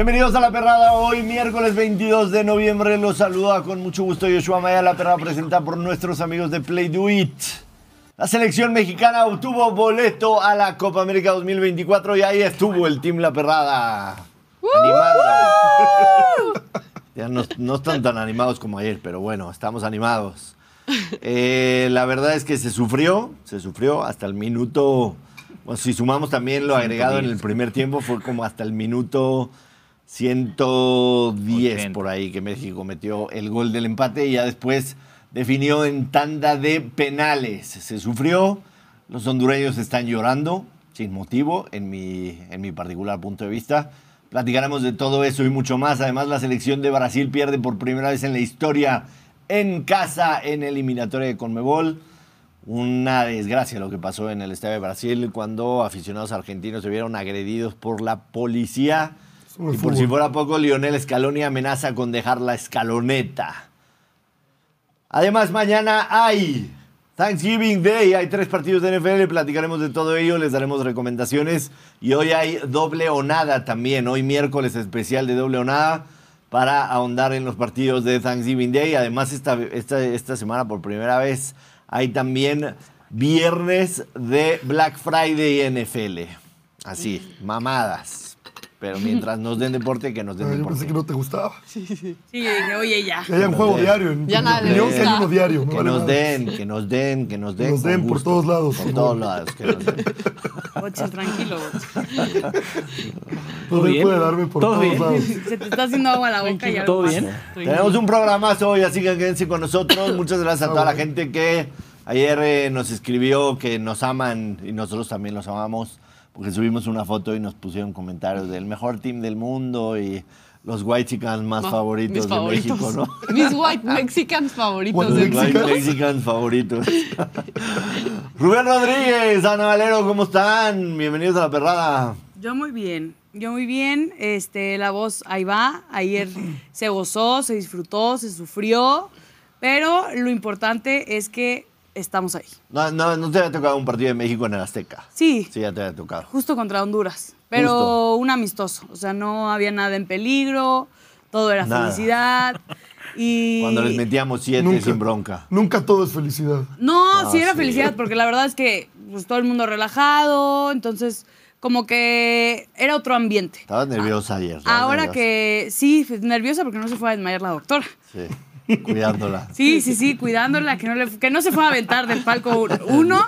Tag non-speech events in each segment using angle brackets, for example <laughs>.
Bienvenidos a La Perrada, hoy miércoles 22 de noviembre. Los saluda con mucho gusto Yoshua Maya. La Perrada presenta por nuestros amigos de Play Do It. La selección mexicana obtuvo boleto a la Copa América 2024 y ahí estuvo el Team La Perrada. Animando. <laughs> ya no, no están tan animados como ayer, pero bueno, estamos animados. Eh, la verdad es que se sufrió, se sufrió hasta el minuto. Bueno, si sumamos también lo agregado en el primer tiempo, fue como hasta el minuto 110 por ahí que México metió el gol del empate y ya después definió en tanda de penales. Se sufrió, los hondureños están llorando sin motivo, en mi, en mi particular punto de vista. Platicaremos de todo eso y mucho más. Además, la selección de Brasil pierde por primera vez en la historia en casa en eliminatoria de Conmebol. Una desgracia lo que pasó en el Estadio de Brasil cuando aficionados argentinos se vieron agredidos por la policía. Y por si fuera poco, Lionel Scaloni amenaza con dejar la escaloneta. Además, mañana hay Thanksgiving Day, hay tres partidos de NFL, platicaremos de todo ello, les daremos recomendaciones. Y hoy hay doble o nada también, hoy miércoles especial de doble o nada para ahondar en los partidos de Thanksgiving Day. Además, esta, esta, esta semana por primera vez hay también viernes de Black Friday NFL. Así, mamadas. Pero mientras nos den deporte, que nos den Ah, yo deporte. pensé que no te gustaba. Sí, yo dije, oye, ya. Que haya un juego diario. En, Ya nada opinión, que haya gusta. uno diario. no Que vale nos den, que nos den, que nos den. nos con den por todos lados, Por todos lados. que nos den. <laughs> Bochas, tranquilo. Poder bien? puede darme por ¿Todo todos bien? lados. Se te está haciendo agua la boca y algo ¿Todo bien? Tenemos un programazo hoy, así que quédense con nosotros. <laughs> Muchas gracias a toda la gente que ayer eh, nos escribió que nos aman y nosotros también los amamos, porque subimos una foto y nos pusieron comentarios del mejor team del mundo y los white chicans más No, favoritos mis de favoritos. México, ¿no? <laughs> Mis white Mexicans favoritos. De Los white Mexicanos. Mexicans favoritos. <laughs> Rubén Rodríguez, Ana Valero, ¿cómo están? Bienvenidos a la perrada. Yo muy bien, yo muy bien. Este, la voz ahí va. Ayer se gozó, se disfrutó, se sufrió, pero lo importante es que estamos ahí. No, no, no te había tocado un partido de México en el Azteca. Sí, Sí, ya te había tocado. justo contra Honduras, pero Justo. un amistoso. O sea, no había nada en peligro, todo era Nada. felicidad. Y Cuando les metíamos siete Nunca. sin bronca. Nunca todo es felicidad. No, No, sí era sí. felicidad, porque la verdad es que pues, todo el mundo relajado, entonces como que era otro ambiente. Estabas nerviosa ayer. Ahora nerviosa. que sí, nerviosa porque no se fue a desmayar la doctora. Sí, cuidándola. <laughs> Sí, sí, sí, cuidándola, que no, le, que no se fue a aventar del palco uno,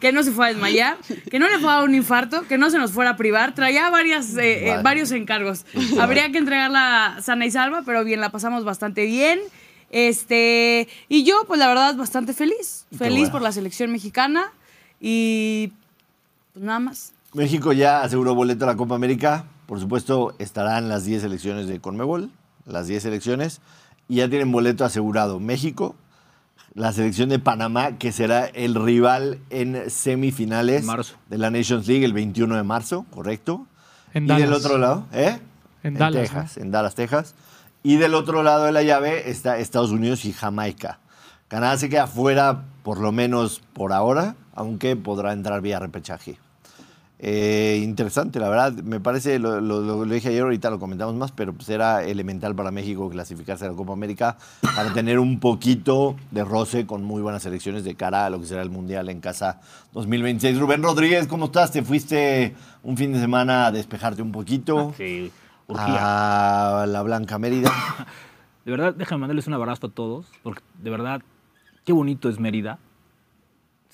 que no se fue a desmayar, que no le fue a un infarto, que no se nos fuera a privar. Traía varias, eh, eh, Vale. varios encargos. Habría que entregarla sana y salva, pero bien, la pasamos bastante bien. Este, y yo, pues la verdad, bastante feliz. Qué Feliz bueno. por la selección mexicana y pues nada más. México ya aseguró boleto a la Copa América. Por supuesto, estarán las 10 selecciones de Conmebol, las 10 selecciones, y ya tienen boleto asegurado. México, la selección de Panamá, que será el rival en semifinales Marzo. de la Nations League el 21 de marzo, correcto. En y Dallas. del otro lado, ¿eh? En Dallas, Texas, en Dallas, Texas. Y del otro lado de la llave está Estados Unidos y Jamaica. Canadá se queda fuera, por lo menos por ahora, aunque podrá entrar vía repechaje. Eh, interesante, la verdad. Me parece, lo, lo- lo- lo dije ayer, ahorita lo comentamos más, pero pues era elemental para México clasificarse a la Copa América para tener un poquito de roce con muy buenas selecciones de cara a lo que será el Mundial en casa 2026. Rubén Rodríguez, ¿cómo estás? ¿Te fuiste un fin de semana a despejarte un poquito? Sí, urgía. a la Blanca Mérida. <coughs> De verdad, déjame mandarles un abrazo a todos, porque de verdad, qué bonito es Mérida.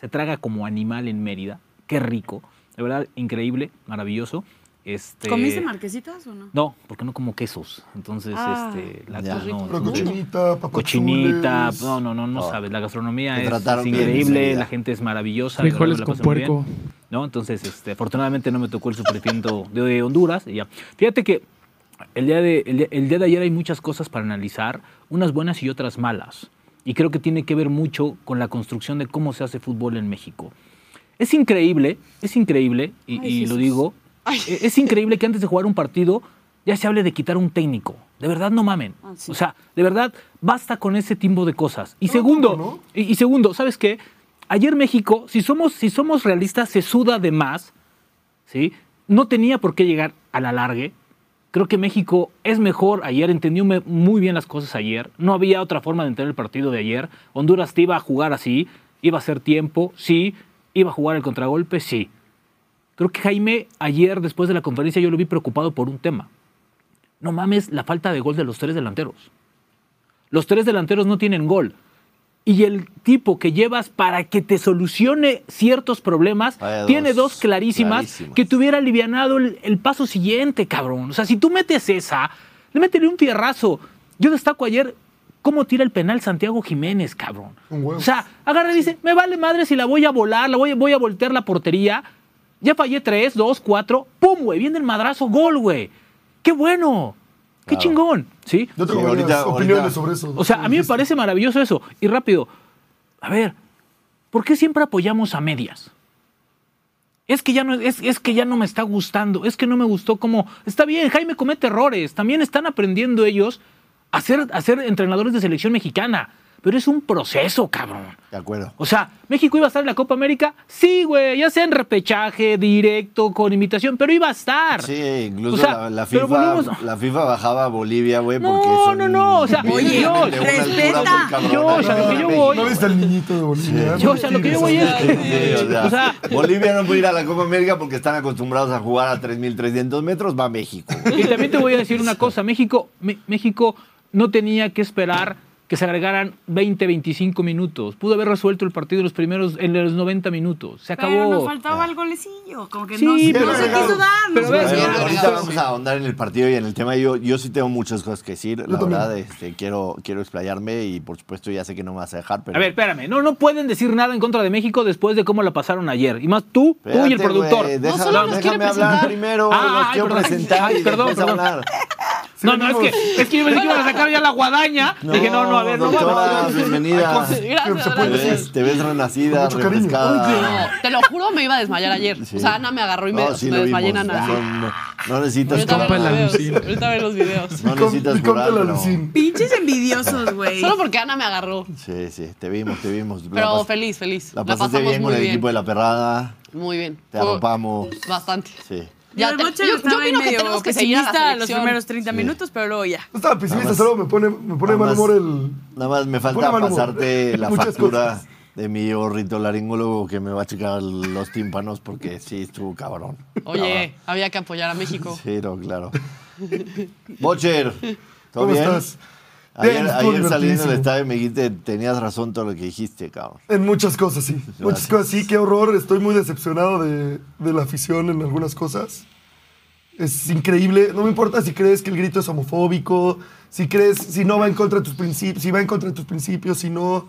Se traga como animal en Mérida. Qué rico. De verdad, increíble, maravilloso. Este, ¿Comiste marquesitas o no? No, porque no como quesos. Entonces, Ah. este, la Ya. no, no. cochinita, Cochinita, no, no, no, no Oh. sabes. La gastronomía Te es, increíble, la gente es maravillosa. de verdad, Frijoles con puerco. bien, ¿no? Entonces, este, afortunadamente no me tocó el sufrimiento <laughs> de Honduras. Y ya. Fíjate que el día, de, el, día, el día de ayer hay muchas cosas para analizar, unas buenas y otras malas. Y creo que tiene que ver mucho con la construcción de cómo se hace fútbol en México. Es increíble, es increíble, y, Ay, y lo digo, e- es increíble que antes de jugar un partido ya se hable de quitar un técnico. De verdad, no mamen. Ah, sí. O sea, de verdad, basta con ese tipo de cosas. Y No, segundo, y, y segundo, ¿sabes qué? Ayer México, si somos, si somos realistas, se suda de más, ¿sí? No tenía por qué llegar a la largue, Creo que México es mejor ayer, entendió muy bien las cosas ayer. No había otra forma de entender el partido de ayer. Honduras te iba a jugar así, iba a hacer tiempo, sí. Iba a jugar el contragolpe, sí. Creo que Jaime ayer, después de la conferencia, yo lo vi preocupado por un tema. No mames la falta de gol de los tres delanteros. Los tres delanteros no tienen gol. Y el tipo que llevas para que te solucione ciertos problemas Vaya tiene dos dos clarísimas, clarísimas. que te hubiera alivianado el, el paso siguiente, cabrón. O sea, si tú metes esa, le métele un fierrazo. Yo destaco ayer cómo tira el penal Santiago Jiménez, cabrón. Un huevo. O sea, agarra y dice, me vale madre si la voy a volar, la voy, voy a voltear la portería. Ya fallé tres, dos, cuatro. ¡Pum, güey! Viene el madrazo, gol, güey. ¡Qué bueno! ¡Qué Claro. chingón! ¿Sí? Yo tengo Sí, ahorita- opiniones ahorita- sobre eso. O sea, a mí me parece maravilloso eso. Y rápido, a ver, ¿por qué siempre apoyamos a medias? Es que ya no, es, es que ya no me está gustando, es que no me gustó como... Está bien, Jaime comete errores, también están aprendiendo ellos a ser, a ser entrenadores de selección mexicana, pero es un proceso, cabrón. De acuerdo. O sea, ¿México iba a estar en la Copa América? Sí, güey, ya sea en repechaje, directo, con invitación, pero iba a estar. Sí, incluso O sea, la, FIFA, volvemos- la FIFA bajaba a Bolivia, güey, No, porque son... no, no, o sea, oye, una respeta. altura muy cabrona. Josh, a lo que yo voy- ¿No viste al niñito de Bolivia? Yo, o sea, lo que yo voy es Sí, o sea, O sea- Bolivia no puede ir a la Copa América porque están acostumbrados a jugar a 3.300 metros, va a México. Y también te voy a decir una <laughs> cosa, México, Me- México no tenía que esperar que se agregaran 20, 25 minutos. Pudo haber resuelto el partido en los primeros, en los 90 minutos. Se acabó. Pero nos faltaba el golecillo, como que Sí, no, pero- no se quiso dar. pero ahorita vamos a ahondar en el partido y en el tema. Yo, yo sí tengo muchas cosas que decir, la verdad. Este, quiero, quiero explayarme y por supuesto ya sé que no me vas a dejar, pero... A ver, espérame, no, no pueden decir nada en contra de México después de cómo la pasaron ayer. Y más tú, tú y el Espérate, productor. solo nos quiere déjame hablar primero, Ah, los ay, quiero perdón. presentar Ay, y perdón, perdón. No, no, es que, es que yo me dije que iban a sacar ya la guadaña. <laughs> Dije, no, no, a ver, no, doctora, no, no. bienvenida. Gracias, se Te ves, te ves renacida, refrescada. No, te lo juro, me iba a desmayar ayer. Sí. O sea, Ana me agarró y me, No, sí me lo desmayé en. Ana. No, no, no necesitas los la. Ahorita ven los videos. No necesitas la. Lucín. Pinches envidiosos, güey. Solo porque Ana me agarró. Sí, sí, te vimos, te vimos. Pero feliz, feliz. La La, pasaste pasamos bien con muy el bien. equipo de la perrada. Muy bien. Te arropamos. Bastante. Sí. Ya, te- Bocher yo- yo opino que tenemos que seguir a la pesimista los primeros 30 Sí. minutos, pero luego ya. No estaba pesimista, más- solo me pone, me pone mal humor el. Nada más me falta humor. pasarte <laughs> la factura cosas. de mi orritolaringólogo que me va a checar los tímpanos porque sí estuvo cabrón. Oye, había que apoyar a México. Sí, no, claro. <laughs> Bocher, ¿todo ¿Cómo bien? estás? Ayer, ayer saliendo del estadio me dijiste, tenías razón todo lo que dijiste, cabrón. En muchas cosas, sí. Muchas cosas, sí. Qué horror. Estoy muy decepcionado de, de la afición en algunas cosas. Es increíble. No me importa si crees que el grito es homofóbico, si crees, si no va en contra de tus principios, si va en contra de tus principios, si no.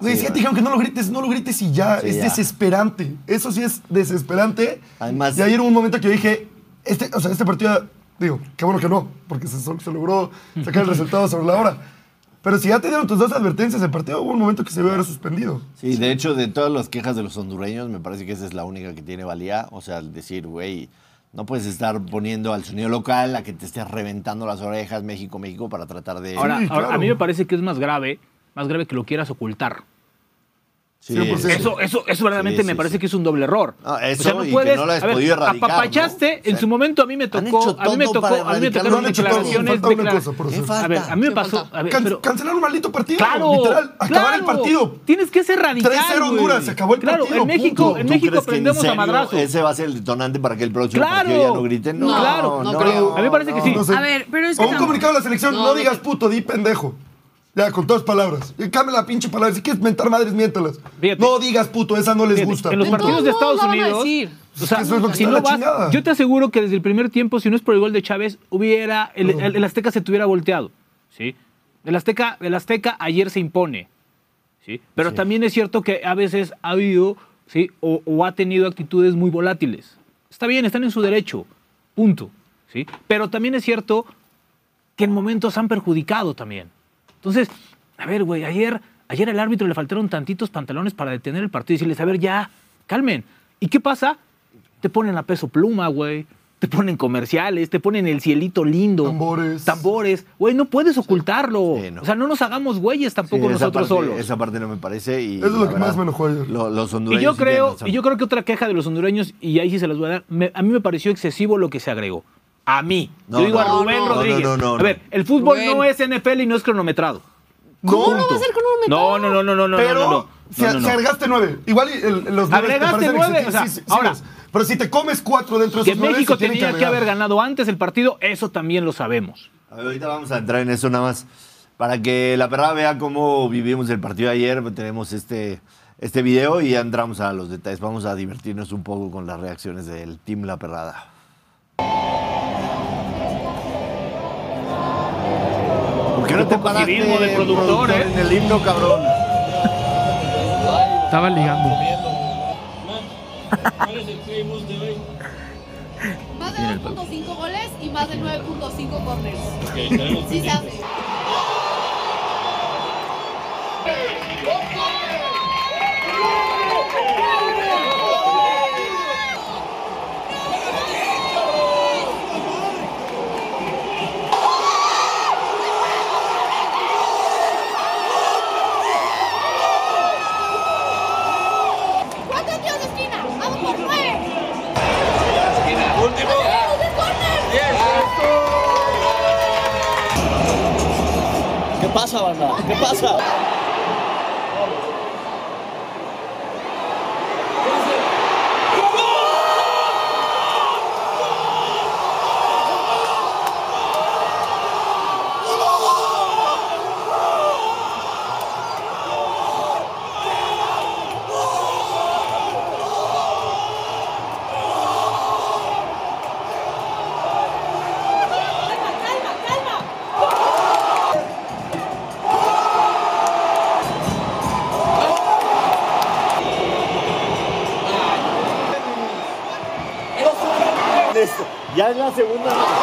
Güey, Sí, si ya va. te dijeron que no lo grites, no lo grites y ya. Sí, es ya. desesperante. Eso sí es desesperante. Además- Y ayer hubo un momento que yo dije, este, o sea, este partido, digo, qué bueno que no, porque se, se logró sacar el resultado sobre la hora. Pero si ya te dieron tus dos advertencias del partido, hubo un momento que se debe haber suspendido. Sí, de hecho, de todas las quejas de los hondureños, me parece que esa es la única que tiene valía. O sea, el decir, güey, no puedes estar poniendo al sonido local a que te estés reventando las orejas México, México para tratar de... Ahora, Sí, ahora, a mí me parece que es más grave, más grave que lo quieras ocultar. Sí, 100%. sí. Eso, eso, eso verdaderamente Sí, me sí, parece sí. que es un doble error. No, eso y que no lo has a ver, podido erradicar, Apapachaste, ¿no? O sea, en su momento a mí me tocó, a mí me todo tocó, a mí me tocaron Han hecho todo, declaraciones, una declara- cosa. A ver, a mí me ¿Qué pasó, a ver, Can- pero- cancelar un maldito partido. Claro, Literal, acabar el claro. partido. Tienes que ser radical. 3-0 güey. Honduras, se acabó el claro, partido, En México, punto. en ¿Tú México aprendemos a madrazos. Ese va a ser el detonante para que el próximo partido ya no griten. No, No, claro, no creo. A mí me parece que sí. No. A ver, pero es O que un tam- comunicado de la selección, no, No, no digas puto, di pendejo. Ya, con todas palabras. Cambia la pinche palabra. Si quieres mentar madres, miéntalas. Fíjate. No digas puto, esa no les Fíjate, gusta. En los partidos de Estados lo van a Unidos, decir. o sea, Es que eso es lo que si está no la vas, chingada. yo te aseguro que desde el primer tiempo, si no es por el gol de Chávez, hubiera el, el- el Azteca se tuviera volteado, ¿sí? El Azteca, el Azteca ayer se impone, ¿sí? Pero Sí. también es cierto que a veces ha habido, ¿sí? O, o ha tenido actitudes muy volátiles. Está bien, están en su derecho, punto, ¿sí? Pero también es cierto que en momentos han perjudicado también. Entonces, a ver, güey, ayer, ayer al árbitro le faltaron tantitos pantalones para detener el partido y decirles, a ver, ya, calmen. ¿Y qué pasa? Te ponen a peso pluma, güey. Te ponen comerciales, te ponen el cielito lindo. Tambores. Tambores. Güey, no puedes ocultarlo. Sí, no. O sea, no nos hagamos güeyes tampoco nosotros parte- solos. Esa parte no me parece. Y Eso es lo que más me enojó ayer. lo- los Y hondureños yo sí tienen creo, y yo creo que otra queja de los hondureños, y ahí sí se las voy a dar, me- a mí me pareció excesivo lo que se agregó. A mí. No, Yo digo no, a Rubén no, no, Rodríguez. no, no, no. A ver, el fútbol Rubén. no es NFL y no es cronometrado. ¿Cómo no va a ser cronometrado? No, no, no, no, no, no, Pero no, no. si, No, no, si no. agregaste nueve, igual el- los nueve te Agregaste nueve, excesivos, o sea, sí, sí, sí, ahora- los- Pero si te comes cuatro dentro de Que esos nueve, México tenía que haber ganado antes el partido, eso también lo sabemos. A ver, ahorita vamos a entrar en eso nada más. Para que la perrada vea cómo vivimos el partido de ayer, tenemos este, este video y ya entramos a los detalles. Vamos a divertirnos un poco con las reacciones del Team La Perrada. ¿Por qué no te paraste, del productor, ¿eh? en el himno, cabrón? Estaba ligando. Más de 9.5 goles y más de 9.5 corners. Sí se hace. ¡Cuatro ¿Qué pasa, banda? ¿Qué pasa? Segunda.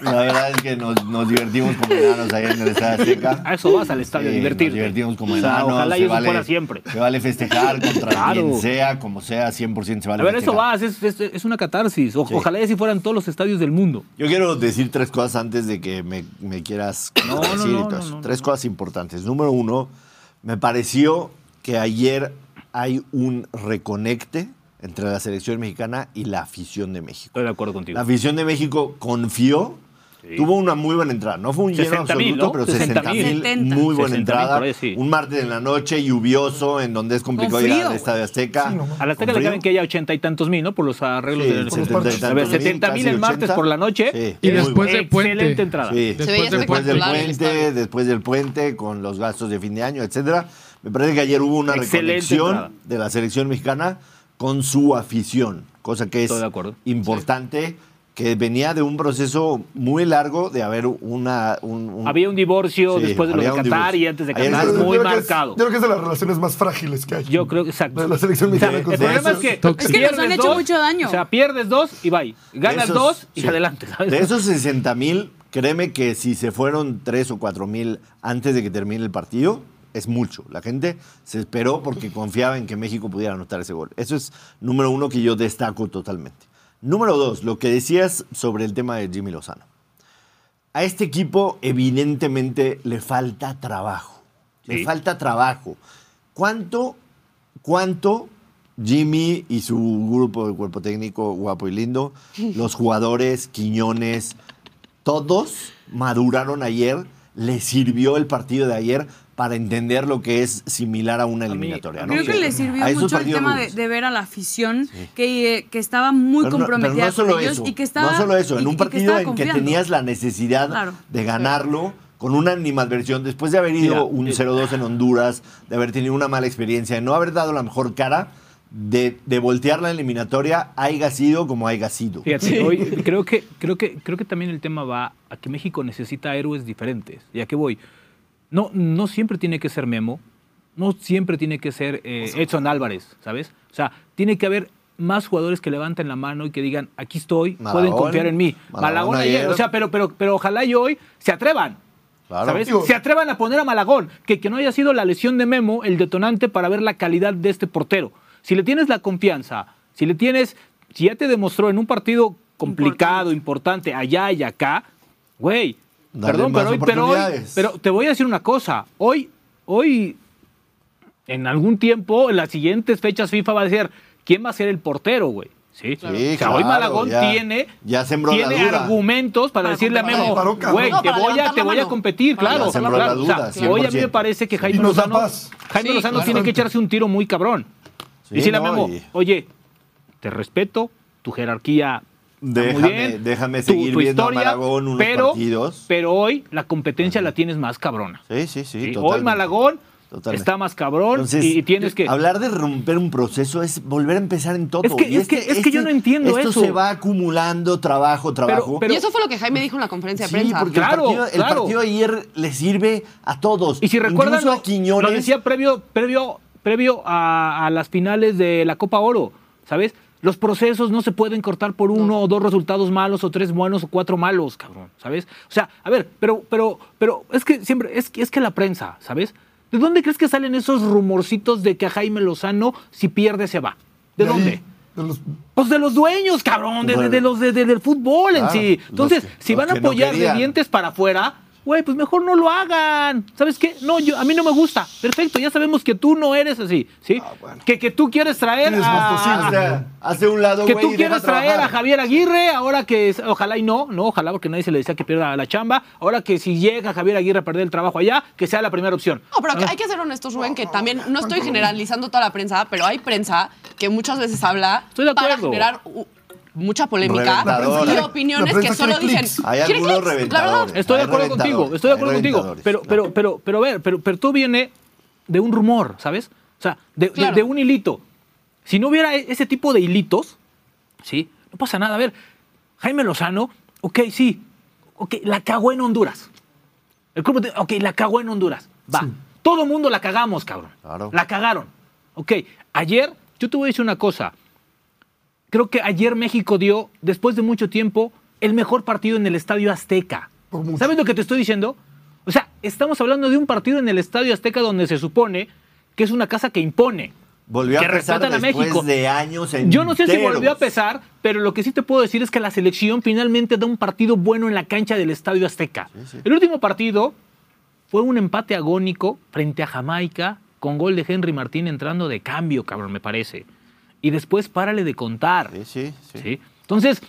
La verdad es que nos, nos divertimos como enanos ahí en el Estadio Azteca. A eso vas al estadio, Sí, divertirte. Nos divertimos como O sea, enanos. ojalá y se eso vale- fuera siempre. Se vale festejar contra Claro. quien sea, como sea, 100% se vale A ver, eso vas, es, es- es una catarsis. O- Sí. Ojalá y así fueran todos los estadios del mundo. Yo quiero decir tres cosas antes de que me, me quieras No, decir no, y no, todo no, Tres no. cosas importantes. Número uno, me pareció que ayer hay un reconecte entre la selección mexicana y la afición de México. Estoy de acuerdo contigo. La afición de México confió, tuvo una muy buena entrada. No fue un lleno 60,000, absoluto, ¿no? pero 60,000. 60 mil, 70. muy buena 60,000 entrada. por ahí, sí. Un martes en la noche, lluvioso, en donde es complicado frío. al Estadio Azteca. Sí, no, A la Azteca le caben que haya ochenta y tantos mil, ¿no? Por los arreglos Sí, del por los setenta y partidos. A ver, tantos mil, 70 mil el martes 80. por la noche. Sí. Y después bueno. de puente. Excelente entrada. Después del del puente, después del puente, con los gastos de fin de año, etcétera. Me parece que ayer hubo una entrada. de la selección mexicana con su afición, cosa que es Estoy de acuerdo. importante, que venía de un proceso muy largo de haber una... Un, un- Había un divorcio Sí, después de lo de Qatar y antes de Qatar, Yo muy creo que es- marcado. yo creo que es de las relaciones más frágiles que hay. Yo creo que exacto. De la selección O sea, mexicana el con problema es que, Es que nos han hecho dos, mucho daño. O sea, pierdes dos y bye. Ganas esos- dos y sí. adelante, ¿sabes? De esos 60 mil, créeme que si se fueron 3 o 4 mil antes de que termine el partido, es mucho. La gente se esperó porque confiaba en que México pudiera anotar ese gol. Eso es número uno que yo destaco totalmente. Número dos, lo que decías sobre el tema de Jimmy Lozano. A este equipo evidentemente le falta trabajo. Le falta trabajo. ¿Cuánto, cuánto Jimmy y su grupo de cuerpo técnico guapo y lindo, <laughs> los jugadores, Quiñones, todos maduraron ayer, les sirvió el partido de ayer para entender lo que es similar a una mí- eliminatoria. ¿no? Creo que le sirvió A mucho el tema de, de ver a la afición que, eh, que estaba muy Pero no- pero comprometida no solo con ellos eso, y que estaba No solo eso, en y- un que partido en que confiando. tenías la necesidad Claro. de ganarlo con una animadversión, después de haber ido Mira, un eh, 0-2 en Honduras, de haber tenido una mala experiencia, de no haber dado la mejor cara, de, de voltear la eliminatoria, haya sido como haya sido. Fíjate, hoy creo que, creo, que, creo que también el tema va a que México necesita héroes diferentes. ¿Y a qué voy? No, no siempre tiene que ser Memo, no siempre tiene que ser eh, Edson Álvarez, ¿sabes? O sea, tiene que haber más jugadores que levanten la mano y que digan, aquí estoy, pueden Malagón, confiar en mí. Malagón Malagón ayer, ayer. o sea, pero, pero, pero ojalá y hoy se atrevan. Claro. ¿Sabes? Digo- Se atrevan a poner a Malagón. Que, que no haya sido la lesión de Memo el detonante para ver la calidad de este portero. Si le tienes la confianza, si le tienes si ya te demostró en un partido complicado, importante, allá y acá, güey, Perdón, más pero hoy, pero hoy, pero te voy a decir una cosa, hoy, hoy, en algún tiempo, en las siguientes fechas FIFA va a decir, ¿quién va a ser el portero, güey? Sí, Sí, o sea, hoy Malagón ya- tiene, ya sembró la tiene duda. argumentos para Para decirle a. Memo, güey, No, te voy a, te voy a competir, Para claro. Ya sembró claro. la O sea, hoy a mí me 100%. parece que Jaime Lozano. Jaime Sí, Lozano claro. tiene que echarse un tiro muy cabrón. Sí, Decirle a Memo, y- oye, te respeto, tu jerarquía muy Déjame- bien, déjame seguir tu viendo a Malagón unos pero, partidos. Pero hoy la competencia la tienes más cabrona. Sí, sí, sí. Sí, Hoy. Malagón Totalmente. está más cabrón Entonces, y, tienes que... Hablar de romper un proceso es volver a empezar en todo. Es que- Y es que- es que yo no entiendo esto eso. se va acumulando trabajo, trabajo. pero- y eso fue lo que Jaime dijo en la conferencia de sí, prensa. porque Claro, el, partido, el claro. partido ayer le sirve a todos. Y si recuerdan, a Quiñones. lo decía previo, previo, previo a, a las finales de la Copa Oro, ¿sabes? Los procesos no se pueden cortar por uno o dos resultados malos o tres buenos o cuatro malos, cabrón, ¿sabes? O sea, a ver, pero, pero, pero es que siempre, es, que- es que la prensa, ¿sabes? ¿De dónde crees que salen esos rumorcitos de que a Jaime Lozano, si pierde, se va? ¿De, dónde? de los- Pues de los dueños, cabrón, de, de- de los de- de- del fútbol en Claro, sí. Entonces, que- si van a no apoyar de dientes para afuera, güey, pues mejor no lo hagan. ¿Sabes qué? No, yo, a mí no me gusta. Perfecto, ya sabemos que tú no eres así, ¿sí? Ah, bueno. que, que tú quieres traer Tienes a, más O sea, hace un lado, que güey, tú quieres traer a. Javier Aguirre, ahora que ojalá y no, no, ojalá porque nadie se le decía que pierda la chamba, ahora que si llega Javier Aguirre a perder el trabajo allá, que sea la primera opción. No, pero que hay que ser honestos, Rubén, que también no estoy generalizando toda la prensa, pero hay prensa que muchas veces habla Estoy de para acuerdo. generar u- mucha polémica y opiniones que solo dicen. Hay "¿Quiere algunos clics?". La reventadores. Estoy de acuerdo contigo, estoy de acuerdo contigo. Pero, pero, pero, pero, a ver, pero, pero tú viene de un rumor, ¿sabes? O sea, de, de- Claro. de un hilito. Si no hubiera e- ese tipo de hilitos, ¿sí? No pasa nada. A ver, Jaime Lozano, ok, sí, ok, la cagó en Honduras. El club, de- ok, la cagó en Honduras. Va. Todo mundo la cagamos, cabrón. Claro. La cagaron. Ok, ayer, yo te voy a decir una cosa. Creo que ayer México dio, después de mucho tiempo, el mejor partido en el Estadio Azteca. ¿Sabes lo que te estoy diciendo? O sea, estamos hablando de un partido en el Estadio Azteca donde se supone que es una casa que impone. Volvió que a pesar a México. de años enteros. Yo no sé si volvió a pesar, pero lo que sí te puedo decir es que la selección finalmente da un partido bueno en la cancha del Estadio Azteca. El último partido fue un empate agónico frente a Jamaica con gol de Henry Martín entrando de cambio, cabrón, me parece. Y después párale de contar. Sí, sí, sí. ¿sí? Entonces,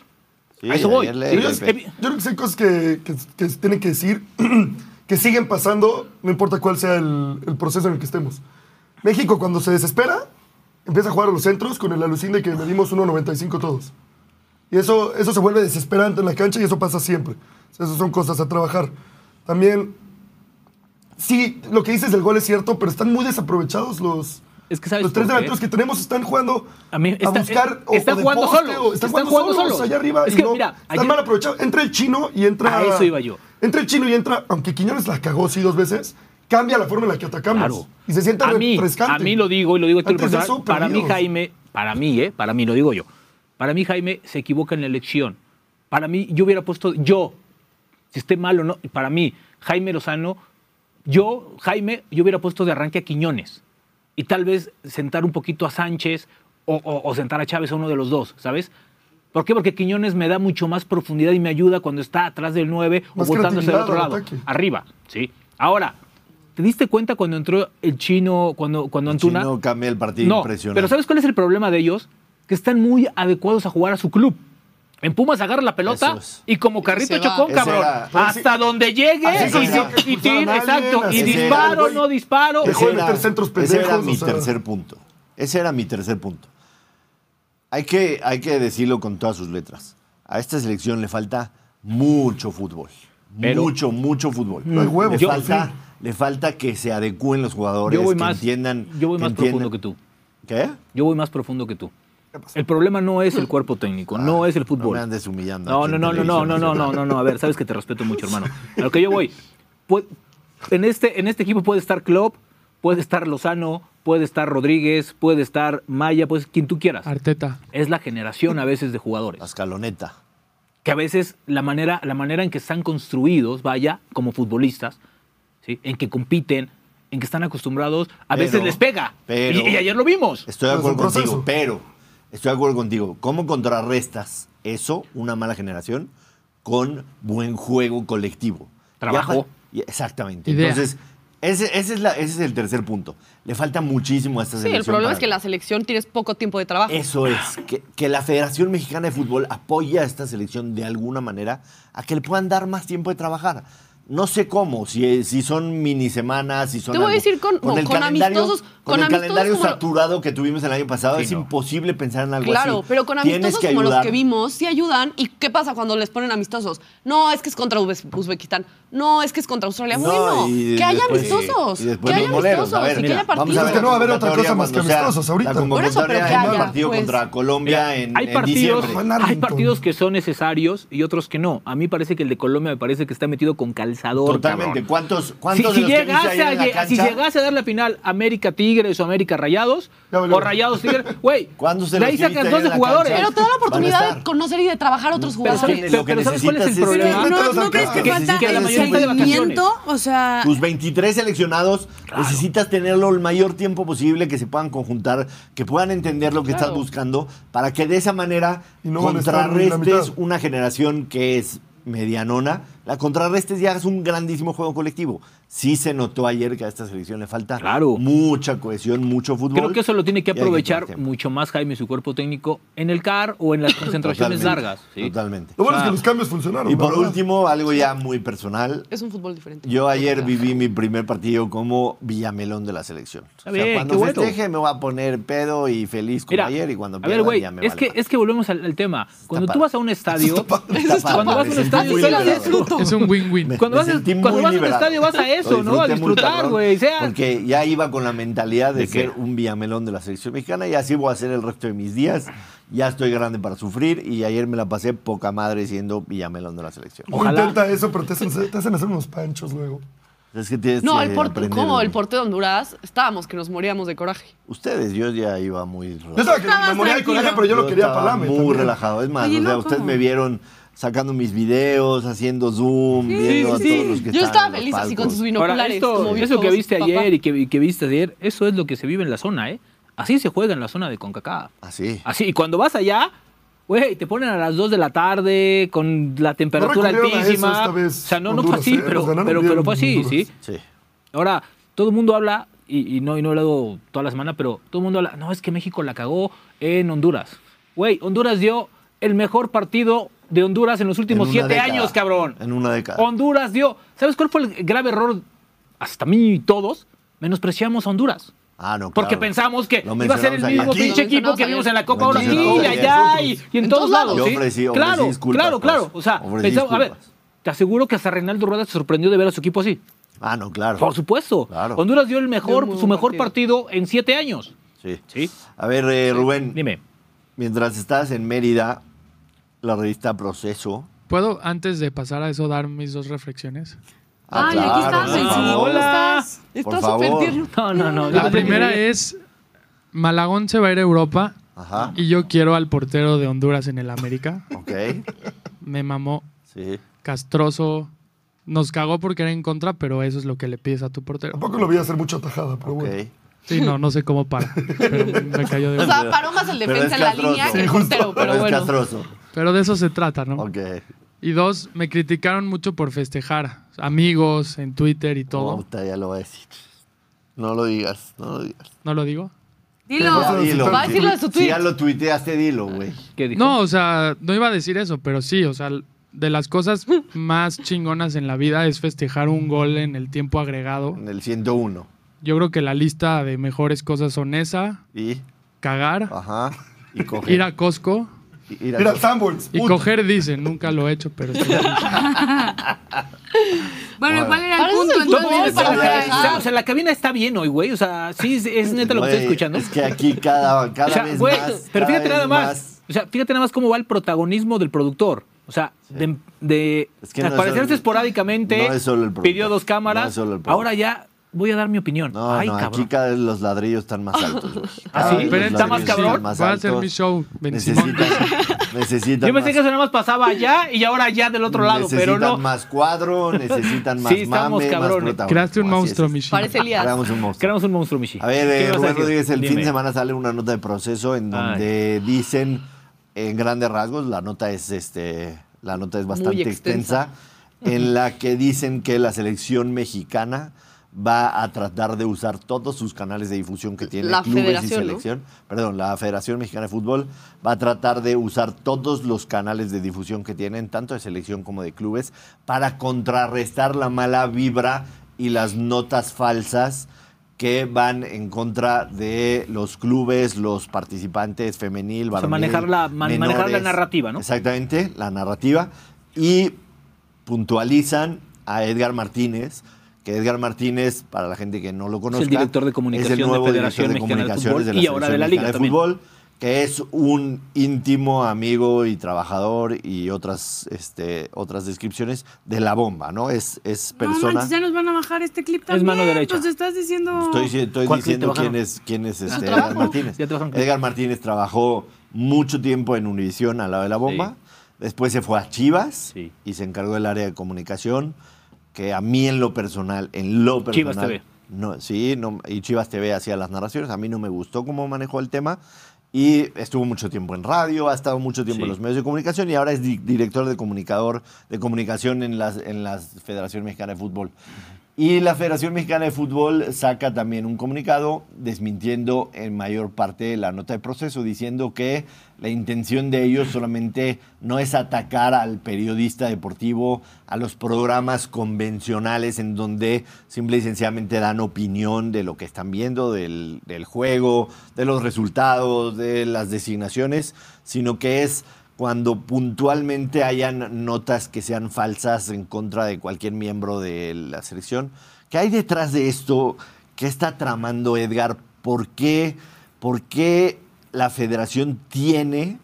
Sí, a eso voy. le- evi- Yo creo que hay cosas que, que- que tienen que decir, <clears throat> que siguen pasando, no importa cuál sea el, el proceso en el que estemos. México, cuando se desespera, empieza a jugar a los centros con el alucín de que medimos 1.95 todos. Y eso, eso se vuelve desesperante en la cancha y eso pasa siempre. O sea, esas son cosas a trabajar. También, sí, lo que dices del gol es cierto, pero están muy desaprovechados los, Es que ¿sabes los tres delanteros que tenemos. Están jugando A mí- a buscar o- están o de jugando poste, solos, o Están, están jugando, solos, solos. allá arriba. Es y que, no- mira, están ayer- mal aprovechados. Entra el chino y entra... A eso iba yo. Entra el chino y entra, aunque Quiñones la cagó sí dos veces, cambia la forma en la que atacamos. Claro. Y se siente a mí, refrescante. a mí lo digo y lo digo de personal, eso, para mí. Jaime, para mí, ¿eh? Para mí, lo digo yo. Para mí Jaime se equivoca en la elección. Para mí, yo hubiera puesto, yo, si esté mal o no, para mí, Jaime Lozano, yo, Jaime, yo hubiera puesto de arranque a Quiñones. Y tal vez sentar un poquito a Sánchez o, o- o sentar a Chávez a uno de los dos, ¿sabes? ¿Por qué? Porque Quiñones me da mucho más profundidad y me ayuda cuando está atrás del 9 o Más botándose al creatividad otro lado. ataque. Arriba, ¿sí? Ahora, ¿te diste cuenta cuando entró el chino, cuando, cuando Antuna? Chino cambia el partido no, impresionante. pero ¿sabes cuál es el problema de ellos? Que están muy adecuados a jugar a su club. En Pumas agarra la pelota es. y como carrito va. Ese cabrón. era- hasta donde llegue y, exacto. Y disparo, no disparo. dejó de Ese meter centros ese era pendejos, mi o sea. tercer punto. Ese era mi tercer punto. Hay que, hay que decirlo con todas sus letras. A esta selección le falta mucho fútbol. Pero- mucho, mucho fútbol. No hay huevos, le, falta, le falta que se adecúen los jugadores, Yo voy que más, entiendan. yo voy que más entiendan- profundo que tú. ¿Qué? Yo voy más profundo que tú. El problema no es el cuerpo técnico, no es el No fútbol. me andes humillando. No, no, no, no, no, no, no, no, no, no. A ver, sabes que te respeto mucho, hermano. A lo que yo voy. En este, en este equipo puede estar Klopp, puede estar Lozano, puede estar Rodríguez, puede estar Maya, pues quien tú quieras. Arteta. Es la generación a veces de jugadores. La escaloneta. Que a veces la manera, la manera en que están construidos, vaya, como futbolistas, ¿sí? en que compiten, en que están acostumbrados, a Pero- veces les pega. pero- y, y ayer lo vimos. Estoy de acuerdo contigo, pero Estoy de acuerdo contigo. ¿Cómo contrarrestas eso, una mala generación, con buen juego colectivo? Trabajo. Ya exactamente. Idea. Entonces, ese, ese es la- ese es el tercer punto. Le falta muchísimo a esta Sí, selección. el problema para- es que la selección tienes poco tiempo de trabajo. Eso es, que, que la Federación Mexicana de Fútbol apoya a esta selección de alguna manera a que le puedan dar más tiempo de trabajar. No sé cómo, si, si son mini semanas, si son. Te voy a decir con- con amistosos- Con, con el amistosos calendario como lo- saturado que tuvimos el año pasado, Sí, es no. imposible pensar en algo Claro, así. pero con amistosos como los que vimos, sí ayudan. ¿Y qué pasa cuando les ponen amistosos? No, es que es contra Uzbe- Uzbekistán. No, es que es contra Australia. No, bueno, y que haya después- amistosos. y después que haya los moleros. A amistosos ver, y que mira, haya vamos a partidos. ver Es que no va a haber otra cosa más que amistosos ahorita. Por eso, pero que haya, partido pues. contra Colombia en, hay en partidos, diciembre. Hay partidos que son necesarios y otros que no. A mí parece que el de Colombia me parece que está metido con calzador. Totalmente. cabrón. ¿Cuántos, Si, cuántos si de los que viste llegase a, en la si llegase a dar la final América Tigres o América Rayados o Rayados Tigres, <laughs> güey, ¿Cuántos de de los ahí que ayer 12 en la jugadores. Pero te da la oportunidad de conocer y de trabajar otros jugadores. pero, que ¿sabes cuál es el problema? ¿No, al ¿no crees que Que falta seguimiento? O sea, Tus 23 seleccionados necesitas tenerlo el mayor tiempo posible, que se puedan conjuntar, que puedan entender lo que estás buscando, para que de esa manera no contrarrestes una generación que es medianona, la contrarrestes y hagas un grandísimo juego colectivo. Sí se notó ayer que a esta selección le falta Claro. mucha cohesión, mucho fútbol. Creo que eso lo tiene que aprovechar mucho más Jaime y su cuerpo técnico en el CAR o en las <coughs> concentraciones Totalmente, largas. ¿sí? Totalmente. Lo bueno O sea, es que los cambios funcionaron. Y por verdad. último, algo ya muy personal. Es un fútbol diferente. Yo ayer viví mi primer partido como Villamelón de la selección. Está bien, cuando qué bueno. festeje me voy a poner pedo y feliz como Mira, ayer y cuando a pierda ver, güey, ya me es vale que, es que volvemos al, al tema. Cuando tú vas a un estadio, cuando vas a un estadio. Es un win-win. Cuando vas, a- cuando liberado. estadio vas a eso, <laughs> Lo ¿no? A disfrutar, güey. Porque ya iba con la mentalidad de, ¿De qué? ser un Villamelón de la selección mexicana y así voy a hacer el resto de mis días. Ya estoy grande para sufrir y ayer me la pasé poca madre siendo Villamelón de la selección. Ojalá. Intenta eso, pero te hacen, te hacen hacer unos panchos luego. Es que tienes No, que el porte, el porte de Honduras, estábamos que nos moríamos de coraje. Ustedes, yo ya iba muy Yo estaba que me moría de coraje, pero yo lo quería para. Muy también. relajado. Es más, Oye, o sea, no, ustedes me vieron sacando mis videos, haciendo zoom, viendo sí, a todos los que Yo estaba en los feliz así con sus Ahora, binoculares. esto, como eso que viste papá. ayer y que, y que viste ayer, eso es lo que se vive en la zona, ¿eh? Así se juega en la zona de CONCACAF. Así. Así, y cuando vas allá, güey, te ponen a las 2 de la tarde con la temperatura altísima. esta vez o sea, no, no fue así, ¿eh? pero, pero, pero fue así. ¿sí? Sí. Ahora, todo el mundo habla, y, y no, y no he hablado toda la semana, pero todo el mundo habla, no, es que México la cagó en Honduras. Güey, Honduras dio el mejor partido de Honduras en los últimos En siete década. años, cabrón. En una década. Honduras dio. ¿Sabes cuál fue el grave error? Hasta mí y todos, menospreciamos a Honduras. Ah, no, Porque pensamos que iba a ser el mismo pinche equipo que vimos en la Copa Oro y allá y, y en, En todos todos lados. lados. ¿sí? Yo ofrecí- ofrecí claro, disculpas, claro, pues. claro. O sea, pensaba- a ver, te aseguro que hasta Reinaldo Rueda se sorprendió de ver a su equipo así. Ah, no, claro. Por supuesto. Claro. Honduras dio el mejor, Dio su mejor partido. en siete años. Sí. Sí. A ver, eh, Rubén, Dime. mientras estás en Mérida, la revista Proceso. ¿Puedo, antes de pasar a eso, dar mis dos reflexiones? Ah, Ay, aquí estás, favor. ¿Cómo Hola. estás? Súper. No, no, no. La primera es, Malagón se va a ir a Europa Ajá. y yo quiero al portero de Honduras en el América. Ok. Me mamó, Sí. castroso. Nos cagó porque era en contra, pero eso es lo que le pides a tu portero. Tampoco lo vi hacer mucho tajada, pero Ok. bueno. Sí, no, no sé cómo para, pero me cayó de O sea, paró más el defensa en la línea que el portero, pero es bueno. castroso. Pero de eso se trata, ¿no? Ok. Y dos, me criticaron mucho por festejar. Amigos en Twitter y todo. Puta, ya lo voy a decir. No lo digas, no lo digas. ¿No lo digo? Dilo. Dilo. Va a decirlo de su Si tweet. ya lo tuiteaste, dilo, güey. ¿Qué dijo? No, o sea, no iba a decir eso, pero sí, o sea, de las cosas <laughs> más chingonas en la vida es festejar un gol en el tiempo agregado. En el 101. Yo creo que la lista de mejores cosas son esa, Y, cagar, ajá. Y <laughs> coger. ir a Costco Ir a- Sanborns. y coger, dicen. Nunca lo he hecho, pero sí. <laughs> Bueno, ¿cuál era el punto es el No, entonces? o sea, para la- cabina está bien hoy, güey. O sea, sí, es, es neta lo que estoy escuchando. Es que aquí cada, cada o sea, vez güey, más. pero fíjate nada más. O sea, fíjate nada más cómo va el protagonismo del productor. O sea, de, de Es que no es aparecerse solo- esporádicamente, no es solo el productor, pidió dos no cámaras, es solo el productor. ahora ya voy a dar mi opinión. No, Ay, no, cabrón. aquí cada vez los ladrillos están más altos. <laughs> ¿Ah, sí? ¿Pero está más cabrón? más Voy a altos. mi show. Necesitan, <laughs> necesitan Yo pensé más- que eso nada más pasaba allá y ahora allá del otro lado, pero necesitan no. más cuadro, necesitan <laughs> más Sí, estamos mame, más cabrones. protagonismo. Creaste un monstruo. Michi. Parece Elías. Creamos un monstruo. Creamos un monstruo, Michi. A ver, ¿Qué eh, Rubén? Rodríguez, el fin Dime. de semana sale una nota de proceso en Ay. donde dicen, en grandes rasgos, la nota es este, la nota es bastante extensa, extensa. en la que dicen que la selección mexicana va a tratar de usar todos sus canales de difusión que tiene La clubes y selección. Perdón, la Federación Mexicana de Fútbol va a tratar de usar todos los canales de difusión que tienen, tanto de selección como de clubes, para contrarrestar la mala vibra y las notas falsas que van en contra de los clubes, los participantes femenil, O sea, varonil, manejar la- man- manejar la narrativa, ¿no? Exactamente, la narrativa. Y puntualizan a Edgar Martínez, que Edgar Martínez, para la gente que no lo conozca, director de comunicación es el de nuevo Federación director de Mexicana de comunicaciones Fútbol de la y ahora de la Liga de Fútbol, que es un íntimo amigo y trabajador y otras, este, otras descripciones de la bomba, ¿no? Es, es No persona. manches, ya nos van a bajar este clip Es también. mano derecha. Pues estás diciendo... Estoy, estoy ¿Cuál clip te diciendo quién es, quién es este. Edgar Martínez. Edgar Martínez trabajó mucho tiempo en Univisión al lado de la bomba. Después se fue a Chivas Sí. y se encargó del área de comunicación, que a mí en lo personal, en lo personal... Chivas TV. No, sí, no, y Chivas TV hacía las narraciones. A mí no me gustó cómo manejó el tema. Y estuvo mucho tiempo en radio, ha estado mucho tiempo Sí. en los medios de comunicación y ahora es di- director de comunicador de comunicación en las en la Federación Mexicana de Fútbol. Y la Federación Mexicana de Fútbol saca también un comunicado desmintiendo en mayor parte la nota de proceso, diciendo que la intención de ellos solamente no es atacar al periodista deportivo, a los programas convencionales en donde simple y sencillamente dan opinión de lo que están viendo, del, del juego, de los resultados, de las designaciones, sino que es cuando puntualmente hayan notas que sean falsas en contra de cualquier miembro de la selección. ¿Qué hay detrás de esto? ¿Qué está tramando Edgar? ¿Por qué, por qué la federación tiene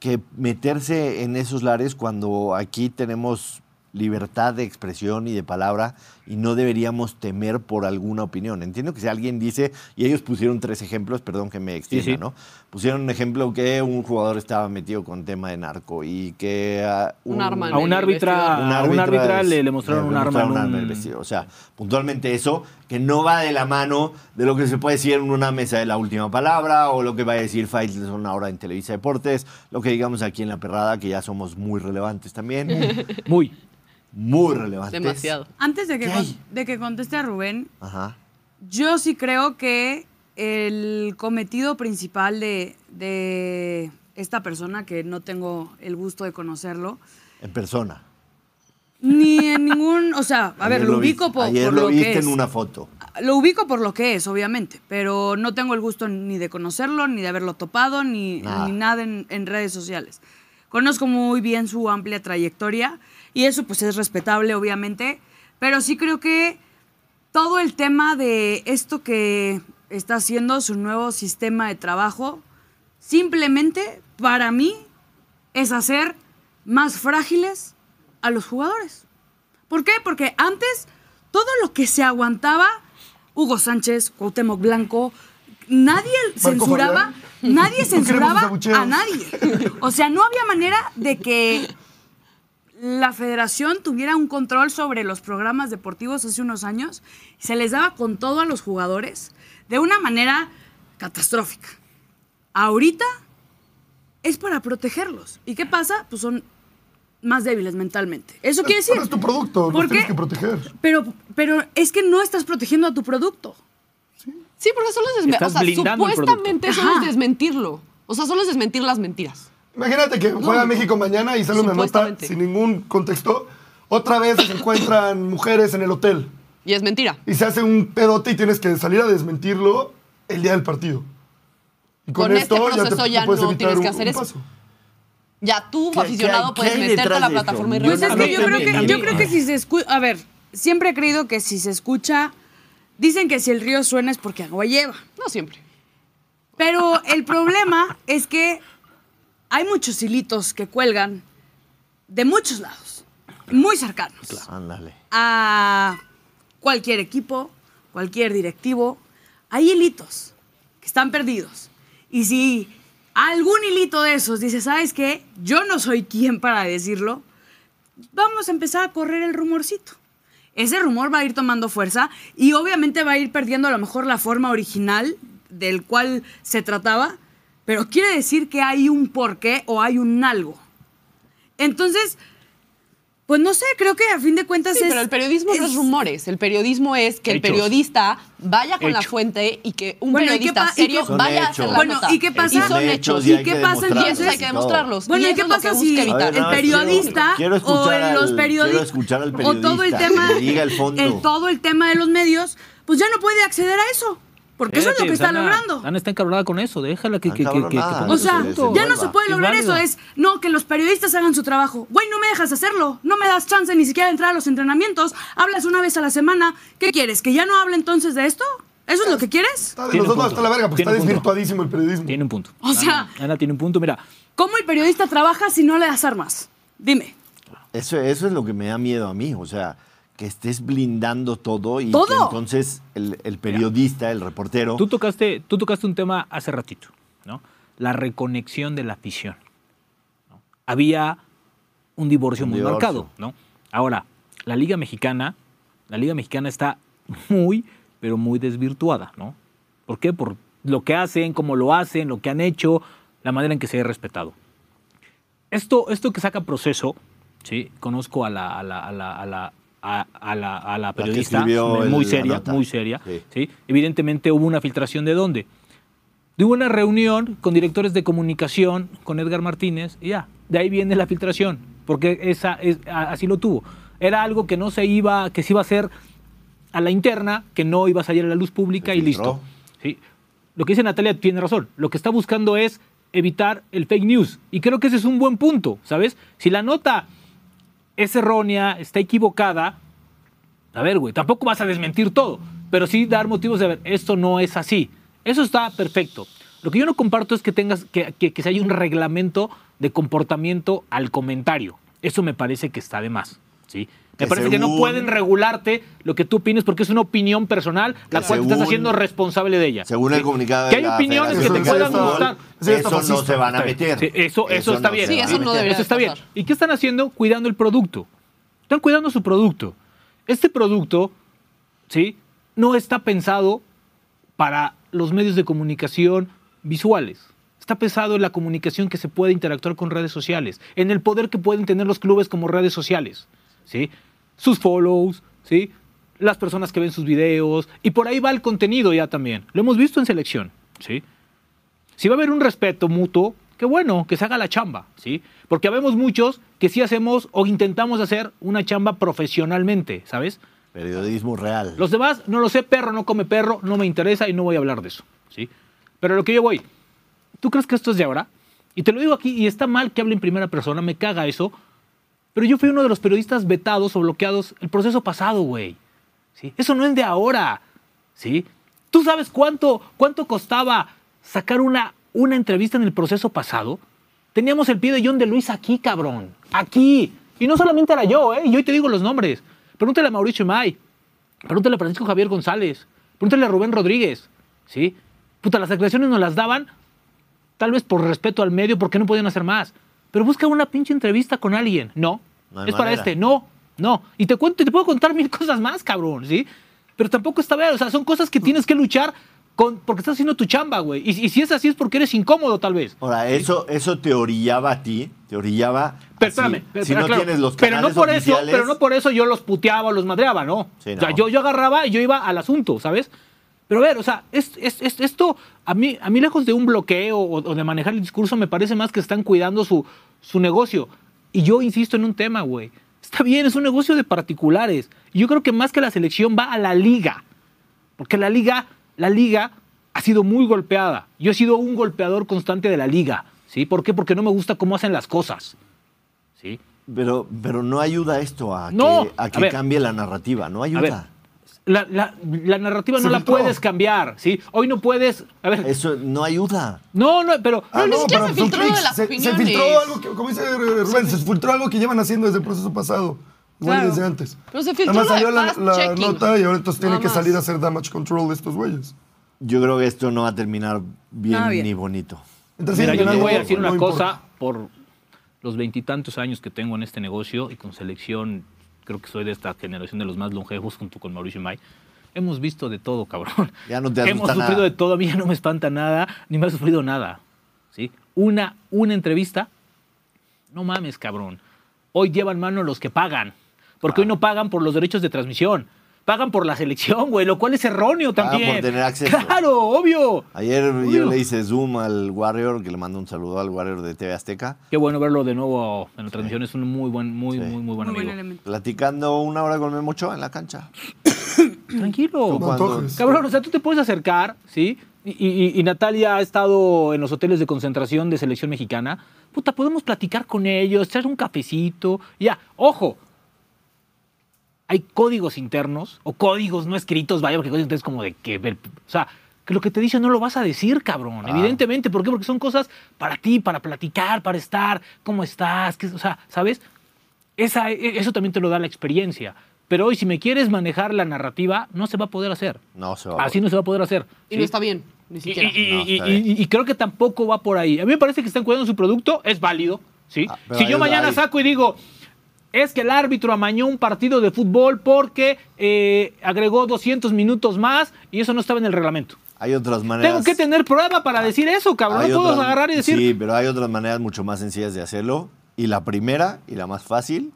que meterse en esos lares cuando aquí tenemos libertad de expresión y de palabra y no deberíamos temer por alguna opinión. Entiendo que si alguien dice, y ellos pusieron tres ejemplos, perdón que me extienda, sí. ¿no? Pusieron un ejemplo que un jugador estaba metido con tema de narco y que Un arma en A un árbitra, un árbitra es- le, le mostraron un arma en un... el vestido. O sea, puntualmente eso, que no va de la mano de lo que se puede decir en una mesa de la última palabra o lo que va a decir Faitelson ahora en Televisa Deportes, lo que digamos aquí en La Perrada, que ya somos muy relevantes también. Muy. Muy relevantes. Demasiado. Antes de que, de que conteste a Rubén, Ajá. yo sí creo que el cometido principal de, de esta persona, que no tengo el gusto de conocerlo, En persona. ni en ningún, o sea, a ver, lo ubico por, Ayer por lo lo viste que es. en una foto. Lo ubico por lo que es, obviamente, pero no tengo el gusto ni de conocerlo, ni de haberlo topado, ni Nada. ni nada en, en redes sociales. Conozco muy bien su amplia trayectoria y eso pues es respetable, obviamente, pero sí creo que todo el tema de esto que está haciendo su nuevo sistema de trabajo, simplemente para mí es hacer más frágiles a los jugadores. ¿Por qué? Porque antes todo lo que se aguantaba, Hugo Sánchez, Cuauhtémoc Blanco, nadie censuraba, Fabián. nadie censuraba a nadie. O sea, no había manera de que la federación tuviera un control sobre los programas deportivos hace unos años. Se les daba con todo a los jugadores de una manera catastrófica. Ahorita es para protegerlos. ¿Y qué pasa? Pues son más débiles mentalmente. Eso quiere decir. Pero es tu producto, ¿Por lo tienes qué? que proteger. Pero, pero es que no estás protegiendo a tu producto. Sí, porque solo es desmentir. Estás O sea, supuestamente solo es desmentirlo. O sea, solo es desmentir las mentiras. Imagínate que juega México mañana y sale una nota sin ningún contexto. Otra vez se encuentran <coughs> mujeres en el hotel Y es mentira. y se hace un pedote y tienes que salir a desmentirlo el día del partido. Y Con este proceso ya puedes no tienes que hacer un eso. paso. Ya tú, ¿Qué- aficionado, qué puedes meterte a la esto? plataforma y Pues es que yo creo que, yo creo que si se escucha. A ver, siempre he creído que si se escucha. Dicen que si el río suena es porque agua lleva. No siempre. Pero el problema es que hay muchos hilitos que cuelgan de muchos lados, muy cercanos a cualquier equipo, cualquier directivo, hay hilitos que están perdidos. Y si algún hilito de esos dice, ¿sabes qué? Yo no soy quien para decirlo, vamos a empezar a correr el rumorcito. Ese rumor va a ir tomando fuerza y obviamente va a ir perdiendo a lo mejor la forma original del cual se trataba, pero quiere decir que hay un porqué o hay un algo. Entonces, pues no sé, creo que a fin de cuentas Sí, es... pero el periodismo no es rumores. El periodismo es que el Hechos. periodista vaya con la fuente y que un Bueno, ¿y qué periodista serio vaya a hacer hechos. la Bueno, nota. ¿y qué pasa? Y son Son hechos. hechos ¿Y qué pasa Y entonces? eso hay que demostrarlos. Bueno, y ¿y qué es pasa que si el periodista quiero o al- los quiero periodistas escuchar al o todo el tema el fondo. todo el tema de los medios, pues ya no puede acceder a eso, porque eso es lo que está logrando. Dana está encabronada con eso, déjala que... que, que, que- que O sea, ya no se puede lograr eso. Es, no, que los periodistas hagan su trabajo. Güey, no me dejas hacerlo. No me das chance ni siquiera de entrar a los entrenamientos. Hablas una vez a la semana. ¿Qué quieres? ¿Que ya no hable entonces de esto? ¿Eso es lo que quieres? Está de los dos está la verga, porque está desvirtuadísimo el periodismo. Tiene un punto. O sea- Ana, Ana tiene un punto, mira. ¿Cómo el periodista trabaja si no le das armas? Dime. Eso, eso es lo que me da miedo a mí, o sea, que estés blindando todo y ¿Todo? que entonces el, el periodista, el reportero, Tú tocaste, tú tocaste un tema hace ratito, ¿no? La reconexión de la afición. ¿no? Había un divorcio Un muy divorcio. marcado, ¿no? Ahora, la Liga Mexicana, la Liga Mexicana está muy, pero muy desvirtuada, ¿no? ¿Por qué? Por lo que hacen, cómo lo hacen, lo que han hecho, la manera en que se ha respetado. Esto, esto que saca proceso, ¿sí? Conozco a la, a la, a la, a la, a- a la- a la periodista, escribió muy el- la seria, nota. muy seria. Sí. ¿sí? Evidentemente hubo una filtración de dónde. De una reunión con directores de comunicación, con Edgar Martínez, y ya, de ahí viene la filtración, porque esa es, así lo tuvo. Era algo que no se iba, que se iba a hacer a la interna, que no iba a salir a la luz pública Se y filtró. listo. ¿sí? Lo que dice Natalia tiene razón. Lo que está buscando es evitar el fake news. Y creo que ese es un buen punto, ¿sabes? Si la nota es errónea, está equivocada, a ver, güey, tampoco vas a desmentir todo, pero sí dar motivos de ver, esto no es así. Eso está perfecto. Lo que yo no comparto es que tengas que, que, que se haya un reglamento de comportamiento al comentario. Eso me parece que está de más. ¿sí? Me Que parece que no pueden regularte lo que tú opines porque es una opinión personal la Que cual te estás haciendo responsable de ella. según el comunicado Que de hay la opiniones que te puedan de gustar. Eso Eso no se van a meter. Sí, eso, eso, está no bien. se Sí, van a eso no meter. debería Eso está bien. ¿Y qué están haciendo? Cuidando el producto. Están cuidando su producto. Este producto, ¿sí? No está pensado para los medios de comunicación visuales. Está pensado en la comunicación que se puede interactuar con redes sociales, en el poder que pueden tener los clubes como redes sociales, ¿sí? Sus follows, ¿sí? Las personas que ven sus videos, y por ahí va el contenido ya también. Lo hemos visto en selección, ¿sí? Si va a haber un respeto mutuo, qué bueno, que se haga la chamba, ¿sí? Porque habemos muchos que sí hacemos o intentamos hacer una chamba profesionalmente, ¿sabes? Periodismo real. Los demás, no lo sé, perro no come perro, no me interesa y no voy a hablar de eso, ¿sí? Pero lo que yo voy, ¿tú crees que esto es de ahora? Y te lo digo aquí, y está mal que hable en primera persona, me caga eso, pero yo fui uno de los periodistas vetados o bloqueados el proceso pasado, güey. ¿sí? Eso no es de ahora, ¿sí? ¿Tú sabes cuánto, cuánto costaba sacar una, una entrevista en el proceso pasado? Teníamos el pie de John de Luis aquí, cabrón. Aquí. Y no solamente era yo, ¿eh? Y hoy te digo los nombres. Pregúntale a Mauricio May. Pregúntale a Francisco Javier González. Pregúntale a Rubén Rodríguez. ¿Sí? Puta, las declaraciones nos las daban tal vez por respeto al medio, porque no podían hacer más. Pero busca una pinche entrevista con alguien. No. No es para manera. este. No. No. Y te cuento, te puedo contar <laughs> mil cosas más, cabrón, ¿sí? Pero tampoco está bien. O sea, son cosas que tienes que luchar con, porque estás haciendo tu chamba, güey. Y, y si es así es porque eres incómodo, tal vez. Ahora, eso, eso te orillaba a ti, te orillaba. Pero espérame, si no claro, tienes los pero no por eso, oficiales, pero no por eso yo los puteaba o los madreaba, no. Sí, O sea, no. yo, yo agarraba y yo iba al asunto, ¿sabes? Pero a ver, o sea, es, es- es- esto a mí, a mí lejos de un bloqueo o, o de manejar el discurso, me parece más que están cuidando su, su negocio. Y yo insisto en un tema, güey. Está bien, es un negocio de particulares. Y yo creo que más que la selección va a la liga. Porque la liga, la liga ha sido muy golpeada. Yo he sido un golpeador constante de la liga. ¿Sí? ¿Por qué? Porque no me gusta cómo hacen las cosas. ¿Sí? Pero, pero no ayuda esto a No, que, a que cambie la narrativa, no ayuda. La, la- la narrativa Se no la filtró. puedes cambiar, ¿sí? Hoy no puedes... A ver, Eso no ayuda. no, no, pero... Ah, ni siquiera se filtró de las se, se filtró algo que, como dice Rubén, se filtró algo que llevan haciendo desde el proceso pasado. Igual Claro. desde antes. Pero se filtró Además salió la, nota y ahora entonces tienen que salir a hacer damage control de estos güeyes. Yo creo que esto no va a terminar bien, bien. ni bonito. Entonces, Mira, yo te voy a decir no una importa. cosa, por los veintitantos años que tengo en este negocio y con selección, creo que soy de esta generación de los más longevos junto con Mauricio May. Hemos visto de todo, cabrón. <laughs> Ya no te asusta Hemos sufrido nada. de todo, a mí ya no me espanta nada, ni me ha sufrido nada. ¿sí? Una, una entrevista, no mames, cabrón. Hoy llevan mano los que pagan, porque Ah. hoy no pagan por los derechos de transmisión. Pagan por la selección, güey, lo cual es erróneo Pagan también. por tener acceso. Claro, obvio. Ayer yo le hice zoom al Warrior, que le mando un saludo al Warrior de TV Azteca, Qué bueno verlo de nuevo en la transmisión. Es un muy buen, muy, Sí. muy, muy buen Muy buen amigo. elemento. platicando una hora con Memo Ochoa en la cancha. <coughs> Tranquilo. Cabrón, o sea, tú te puedes acercar, ¿sí? Y, y- y Natalia ha estado en los hoteles de concentración de selección mexicana. Puta, podemos platicar con ellos, echar un cafecito. Ya, ojo. Hay códigos internos o códigos no escritos, vaya, porque códigos internos es como de que. ver- O sea, que lo que te dicen no lo vas a decir, cabrón. Ah. Evidentemente. ¿Por qué? Porque son cosas para ti, para platicar, para estar. ¿Cómo estás? ¿Qué- o sea, ¿sabes? Esa, e- eso también te lo da la experiencia. Pero hoy, si me quieres manejar la narrativa, no se va a poder hacer. No se va a Así no se va a poder hacer. Y ¿sí? no está bien, ni siquiera. y- y- No, y- está y- bien. y creo que tampoco va por ahí. A mí me parece que están cuidando su producto, es válido. ¿sí? Ah, si yo mañana hay- saco y digo, es que el árbitro amañó un partido de fútbol porque eh, agregó 200 minutos más y eso no estaba en el reglamento. Hay otras maneras. Tengo que tener prueba para decir eso, cabrón. hay No puedo otras- agarrar y decir, Sí, pero hay otras maneras mucho más sencillas de hacerlo. Y la primera y la más fácil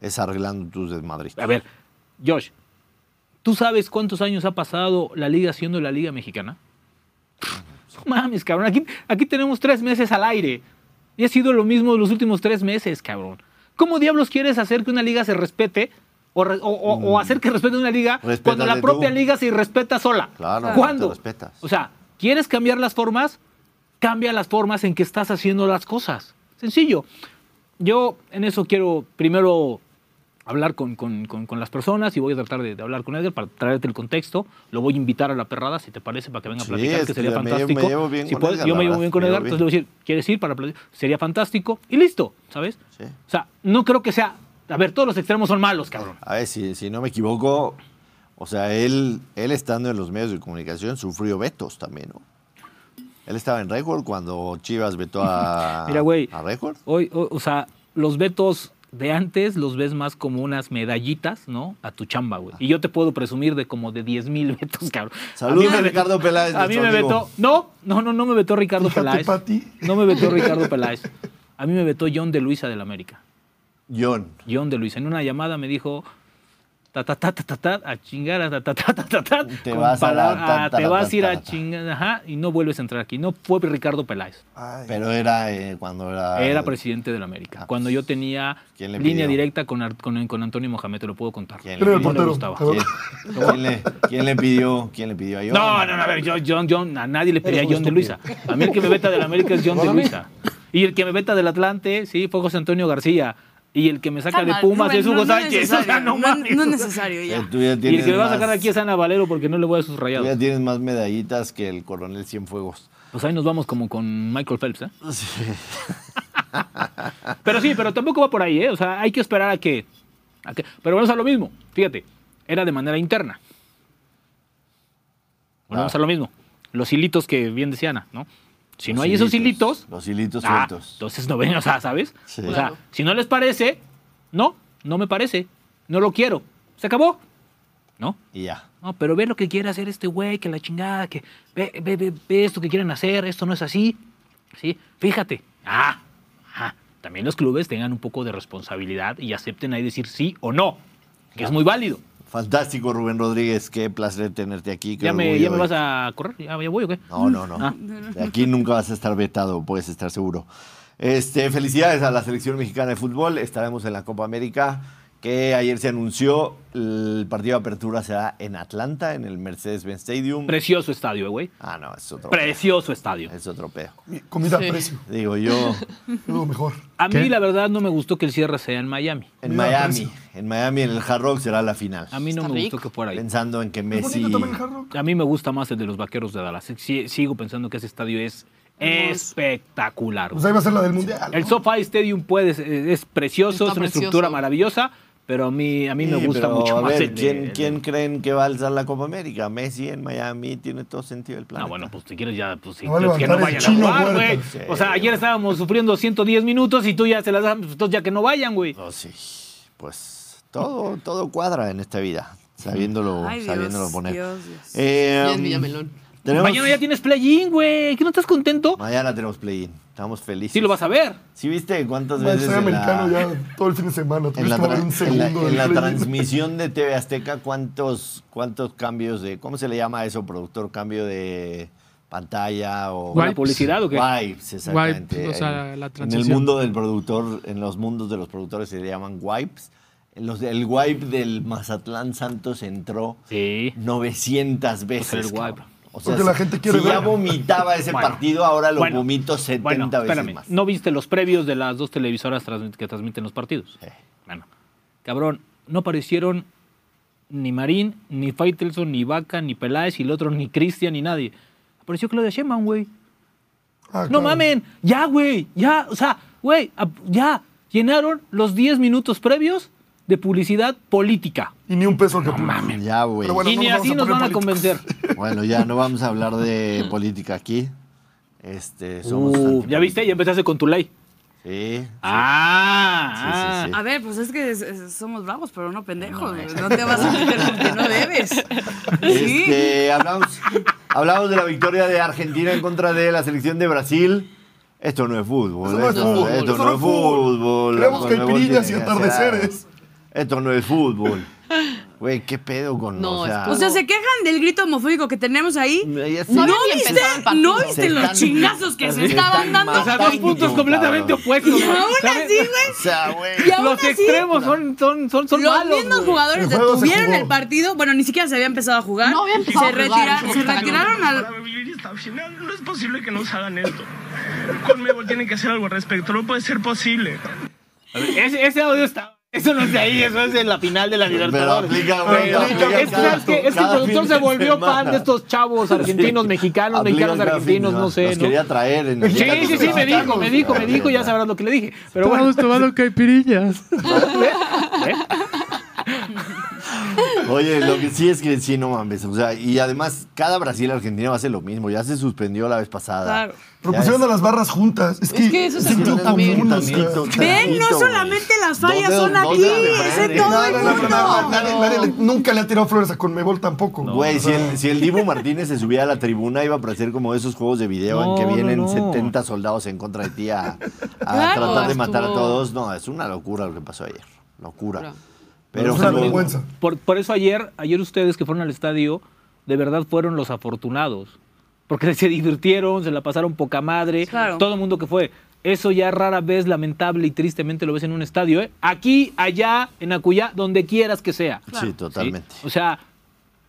es arreglando tus desmadres. a ver, Josh, ¿tú sabes cuántos años ha pasado la liga siendo la liga mexicana? No mames, cabrón. Aquí, aquí tenemos tres meses al aire. Y ha sido lo mismo los últimos tres meses, cabrón. ¿Cómo diablos quieres hacer que una liga se respete? O, o hacer que respete una liga cuando la propia tú. liga se irrespeta sola. Claro, ¿Cuándo? te respetas. O sea, ¿quieres cambiar las formas? Cambia las formas en que estás haciendo las cosas. Sencillo. Yo en eso quiero primero hablar con, con- con- con las personas y voy a tratar de, de hablar con Edgar para traerte el contexto. Lo voy a invitar a la perrada, si te parece, para que venga a platicar, que sería me llevo- me fantástico. llevo bien Si con puedes, Edgar, yo me llevo bien con Edgar, entonces le voy a decir, ¿quieres ir para platicar? Sería fantástico. Y listo, ¿sabes? Sí. O sea, no creo que sea... A ver, todos los extremos son malos, cabrón. A ver, si, si no me equivoco, o sea, él, él estando en los medios de comunicación sufrió vetos también, ¿no? Él estaba en récord cuando Chivas vetó a, <laughs> Mira, güey. a récord. Hoy, o, o sea, los vetos de antes los ves más como unas medallitas, ¿no? A tu chamba, güey. Y yo te puedo presumir de como de 10 mil vetos, cabrón. Saludos a Ricardo Peláez, A mí me amigo. vetó. No, no, no, no me vetó Ricardo Fíjate, Peláez. Pati. No me vetó Ricardo Peláez. A mí me vetó John de Luisa del América. John. John de Luisa. En una llamada me dijo. Ta, ta, ta, ta, ta, ta, a chingar, a ta, ta, ta, ta, ta, ta, Te vas a la ta, a- ta, te la, vas a ir ta, a chingar, ajá, y no vuelves a entrar aquí. No fue Ricardo Peláez. Ay, Pero era eh, cuando era. Era presidente de la América. Ah, Cuando yo tenía ¿quién le línea pidió? directa con, con, con Antonio Mohamed, te lo puedo contar. ¿Quién le le pidió? portero. gustaba. ¿Quién, quién le, quién le pidió? ¿Quién le pidió a John? No, no, no, a ver, yo, John, John, a nadie le pedía un John de Luisa. A mí el que me veta del América es John de. Luisa. Y el que me veta del Atlante, sí, fue José Antonio García. Y el que me saca de Pumas Rubén, es Hugo no- no es Sánchez. <laughs> O sea, no no- mames. No es necesario Eh, ya. tú ya Y el que me va a sacar aquí es Ana Valero porque no le voy a sus Tú rayados. ya tienes más medallitas que el coronel Cienfuegos. Pues ahí nos vamos como con Michael Phelps, ¿eh? <laughs> Pero sí, pero tampoco va por ahí, ¿eh? O sea, hay que esperar a que. a que- pero vamos a lo mismo. Fíjate, era de manera interna. Volvemos Ah. a lo mismo. Los hilitos que bien decía Ana, ¿no? Si no hay esos hilitos. Los hilitos ah, sueltos. entonces no ven, o sea, ¿sabes? Sí. O sea, si no les parece, no, no me parece. No lo quiero. Se acabó. ¿No? Y ya. No, pero ve lo que quiere hacer este güey, que la chingada, que ve, ve, ve, ve esto que quieren hacer, esto no es así. Sí, fíjate. Ah, ah, también los clubes tengan un poco de responsabilidad y acepten ahí decir sí o no, que es muy válido. Fantástico, Rubén Rodríguez. Qué placer tenerte aquí. ¿Ya me, orgullo, ya me vas a correr? ¿Ya, ya voy o qué? No, no, no. Ah. Aquí nunca vas a estar vetado, puedes estar seguro. Este, felicidades a la selección mexicana de fútbol. Estaremos en la Copa América, que ayer se anunció. El partido de apertura será en Atlanta, en el Mercedes-Benz Stadium. Precioso estadio, güey. ah, no, es otro. Precioso estadio. Es otro pedo. Comida Sí. a precio. Digo yo, <laughs> Es lo mejor. A mí ¿Qué? la verdad no me gustó que el cierre sea en Miami. en Mira, Miami. En Miami, en el Hard Rock, será la final. A mí no Está me rico. gustó que fuera ahí. Pensando en que Es Messi. bonito también el Hard Rock. A mí me gusta más el de los Vaqueros de Dallas. Sí- sigo pensando que ese estadio es espectacular. Pues ahí va a ser la del mundial. El. SoFi Stadium puede, es precioso, Está es una precioso. estructura maravillosa, pero a mí, a mí me gusta pero, mucho a más ver, el de- ¿quién, el quién creen que va a alzar la Copa América? Messi en Miami tiene todo sentido el plan. Ah, bueno, pues si quieres ya, pues sí, a que no vayan a jugar, güey. Sí. O sea, ayer estábamos sufriendo 110 minutos y tú ya se las das, pues entonces ya que no vayan, güey. Oh, sí. Pues todo, todo cuadra en esta vida, sabiéndolo, Ay, Dios, sabiéndolo poner. Dios, Dios. Eh, Villamelón. Tenemos- Mañana ya tienes play-in, güey. ¿Que no estás contento? Mañana tenemos play-in. Estamos felices. Sí lo vas a ver. ¿Sí viste cuántas Bueno, veces soy americano la, ya todo el fin de semana. en la, tra- un en la- segundo en del la play-in. transmisión de TV Azteca cuántos, cuántos cambios de... ¿Cómo se le llama eso, productor? ¿Cambio de pantalla o...? ¿Con la Wipes. publicidad o qué? Wipes, exactamente. Wipes, o sea, En- la En el mundo del productor, en los mundos de los productores se le llaman wipes. Los, el wipe del Mazatlán Santos entró Sí. 900 veces. el wipe. O Porque la gente quiere si ya vomitaba ese Bueno. partido, ahora lo Bueno. vomito 70 Bueno, veces más. ¿No viste los previos de las dos televisoras transmit- que transmiten los partidos? Sí. Bueno, cabrón, no aparecieron ni Marín, ni Faitelson, ni Vaca, ni Peláez, y el otro ni Cristian, ni nadie. Apareció Claudia Sheinbaum, güey. Ah, No claro. mamen, ya, güey, ya, o sea, güey, ya. Llenaron los 10 minutos previos de publicidad política. Y ni un peso que Ya, güey. Pero bueno, y no ni nos así nos van a convencer. <laughs> Bueno, ya no vamos a hablar de política aquí. Este, somos Uh, ¿Ya viste? Ya empezaste con tu ley. Sí. Ah, Sí, sí, sí. A ver, pues es que es- es- somos bravos, pero no pendejos. No, te vas a meter con que no debes. <laughs> Sí. Este, hablamos, hablamos de la victoria de Argentina en contra de la selección de Brasil. Esto no es fútbol. No es esto, fútbol, esto eso no no es fútbol. la Conmebol caipirinhas tiene y que atardeceres. Esto no es fútbol. <laughs> Güey, ¿qué pedo con No, o sea, es O sea, se quejan del grito homofóbico que tenemos ahí. No viste. ¿no viste los están- chingazos que se se estaban dando? O sea, dos puntos completamente cabrón. opuestos. Y aún ¿sabes? así, güey. O sea, güey. Los así, extremos son, son, son, son los malos. mismos güey. jugadores El detuvieron el partido. Bueno, ni siquiera se había empezado a jugar. No había empezado se, a jugar, retira- se retiraron Para al. vivir esta final no es posible que nos hagan esto. Conmebol tiene que hacer algo al respecto, no puede ser posible. A ver, Ese, ese audio está. Eso no es de ahí, eso es de la final de la Libertadores. aplica, Pero aplica es, es que el productor se volvió fan de estos chavos argentinos, Sí. mexicanos, Aplica mexicanos, argentinos, fin, no sé. Los ¿no? quería traer en Sí, sí, sí, me dijo, me dijo, me dijo, ya sabrás lo que le dije. Pero bueno, Estamos tomando <laughs> caipirinhas. Oye, lo que sí es que sí, no mames. O sea, y además, cada Brasil-Argentina va a hacer lo mismo. Ya se suspendió la vez pasada. Claro. Pero Ya pusieron es- a las barras juntas. Es que, que eso es sentido común, Ven, no solamente las fallas son aquí, es en todo No, el no, no, mundo. no, no, nunca le ha tirado flores a Conmebol tampoco. Güey, si el, si el Dibu Martínez se subía a la tribuna, iba a parecer como esos juegos de video en que vienen no. 70 soldados en contra de ti a, a Claro, tratar de matar a todos. No, es una locura lo que pasó ayer. Locura. Pero es una vergüenza. por, por eso ayer, ayer ustedes que fueron al estadio, de verdad fueron los afortunados. Porque se divirtieron, se la pasaron poca madre. Claro. Todo el mundo que fue. Eso ya rara vez, lamentable y tristemente lo ves en un estadio, ¿eh? Aquí, allá, en Acuyá, donde quieras que sea. Sí, totalmente. ¿sí? O sea,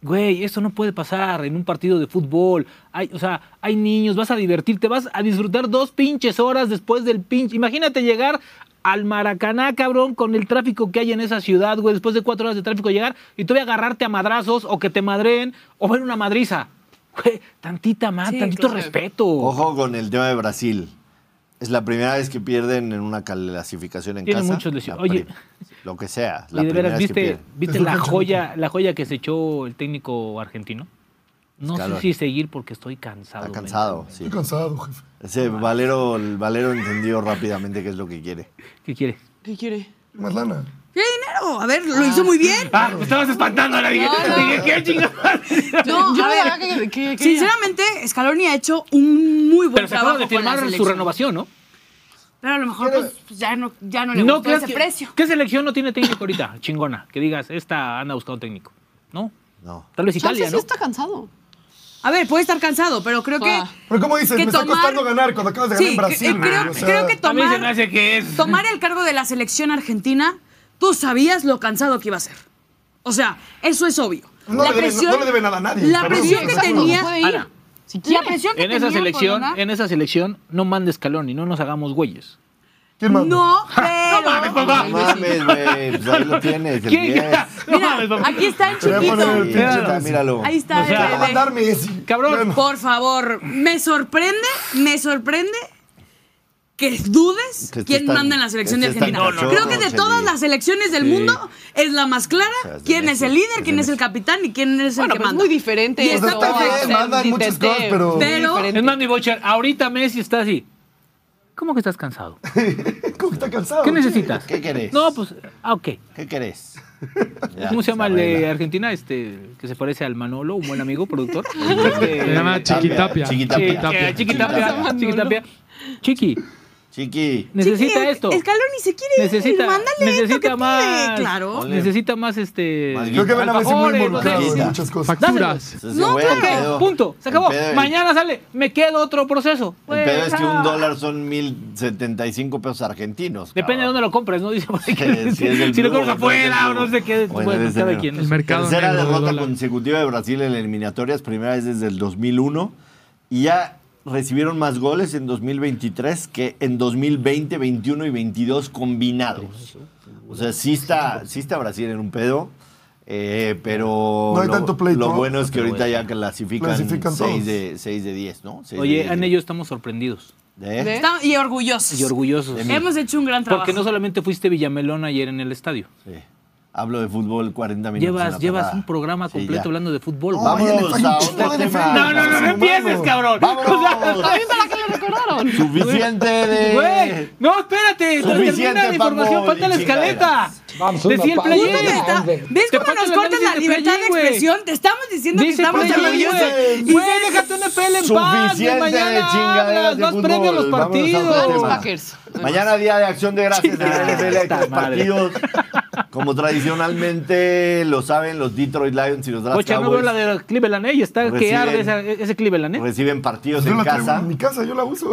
güey, eso no puede pasar en un partido de fútbol. Hay, o sea, hay niños, vas a divertirte, vas a disfrutar dos pinches horas después del pinche. Imagínate llegar al Maracaná, cabrón, con el tráfico que hay en esa ciudad, güey, después de cuatro horas de tráfico llegar y todavía agarrarte a madrazos o que te madreen o ver una madriza. Güey, tantita más, Sí, tantito claro. respeto. Ojo con el tema de Brasil. Es la primera vez que pierden en una clasificación en Tiene casa. muchos lesiones. Oye. lo que sea. La Y de primera veras, vez que ¿viste. ¿viste la joya, la joya que se echó el técnico argentino? No sé si seguir porque estoy cansado. Está cansado, sí. Estoy cansado, jefe. Ese Valero, el Valero entendió rápidamente qué es lo que quiere. ¿Qué quiere? ¿Qué quiere? Más lana. ¿Qué dinero? A ver, lo hizo muy bien. Ah, me estabas espantando. la dije, No, no. dije, ¿qué chingados? No, Yo a ver, que- que- Sinceramente, Scaloni ha hecho un muy buen Pero se trabajo acaba de firmar su renovación, ¿no? Pero a lo mejor pues, ya, no, ya no le ¿No gustó ese que- precio. ¿Qué selección no tiene técnico ahorita? Chingona. Que digas, esta anda buscando técnico. ¿No? No. Tal vez Italia, sí ¿no? está cansado. A ver, puede estar cansado, pero creo que... Pero ¿cómo dices? Que Me está tomar- costando ganar cuando acabas de ganar Sí, en Brasil. que- eh, creo, güey, o sea, creo que A mí se me tomar, hace que es... tomar el cargo de la selección argentina, tú sabías lo cansado que iba a ser. O sea, eso es obvio. No le debe- no le debe nada a nadie, La presión sí, que exacto. tenía... Ana, Si La presión que en esa tenía por selección, ganar- en esa selección, no mande escalón y no nos hagamos güeyes. ¿Quién manda? No, pero... <laughs> No mames, güey. Pues ahí lo tienes, el ¿Quién? 10. No mames, papá. Aquí está el Te voy a poner el chiquito. pinche Míralo. Ahí está O sea, el Va a bebé. mandar Messi. Cabrón. Por favor, me sorprende, me sorprende que dudes Que quién tan- manda en la selección de que esté tan Argentina. cachorro, Creo que de todas las selecciones del Sí. mundo es la más clara sea, es de quién es Messi, el líder, quién es el Messi. capitán y quién es Bueno, el que pero es manda. muy diferente. Y está eso perfecto. Mandan muchas cosas, pero- Pero-. Es más, mi Bocher, ahorita Messi está así. ¿Cómo que estás cansado? <laughs> ¿Cómo que está cansado? ¿Qué necesitas? ¿Qué querés? No, pues, ah, ok. ¿Qué querés? <laughs> Ya, ¿Cómo se llama el de. Argentina? Este, que se parece al Manolo, un buen amigo, productor. <laughs> Se llama. Chiquitapia. Chiquitapia. Chiquitapia. Chiquitapia. Chiqui, Chiqui. necesita Sí, esto. Scaloni se quiere Necesita, ir, mándale esto que necesita pide, más. claro. Ole. Necesita más este. Más Creo que ven a Messi muy en muchas cosas. Facturas. No, claro. pedo- Punto, se acabó. pedo- Mañana sale, me queda otro proceso. El pedo es que un dólar son 1075 pesos argentinos. Depende de dónde lo compres, ¿no? <laughs> Dice que- Sí, del si lo compras afuera o no sé qué. Bueno, el cada quien. El mercado Tercera derrota consecutiva de Brasil en eliminatorias, primera vez desde el 2001. Y ya recibieron más goles en 2023 que en 2020, 21 y 22 combinados. O sea, sí está, sí está Brasil en un pedo. eh, pero No hay lo, tanto pleito. lo bueno es que ahorita bueno. ya clasifican, Clasifican 6 todos. de, 6 de 10, ¿no? Seis Oye, 10. en ellos estamos sorprendidos ¿De? ¿De? Y orgullosos. y orgullosos. Hemos hecho un gran trabajo. Porque no solamente fuiste Villamelón ayer en el estadio. Sí. Hablo de fútbol 40 minutos. Llevas, llevas un programa Sí, completo ya. hablando de fútbol. Vámonos le falla a otro de tema. No, no, no, no empieces, cabrón. ¡Vámonos! ¿También para qué lo recordaron? Suficiente de. Güey, no, espérate, Suficiente, termina la información, falta la escaleta. Vamos, Decía el está- ¿Ves cómo nos cortan la de libertad de expresión? Te estamos diciendo que estamos orgullosos. güey. Déjate una pele en paz. De Mañana hablas, de más fútbol. premio a los partidos. Los. Mañana día de acción de gracias en la NFL, madre. partidos. Como tradicionalmente lo saben los Detroit Lions y los Dallas Oye, no veo Cowboys la de Cleveland, ¿eh? Y está que Reciben- arde esa- ese Cleveland, ¿eh? reciben partidos Yo en la casa. en mi casa, yo la uso.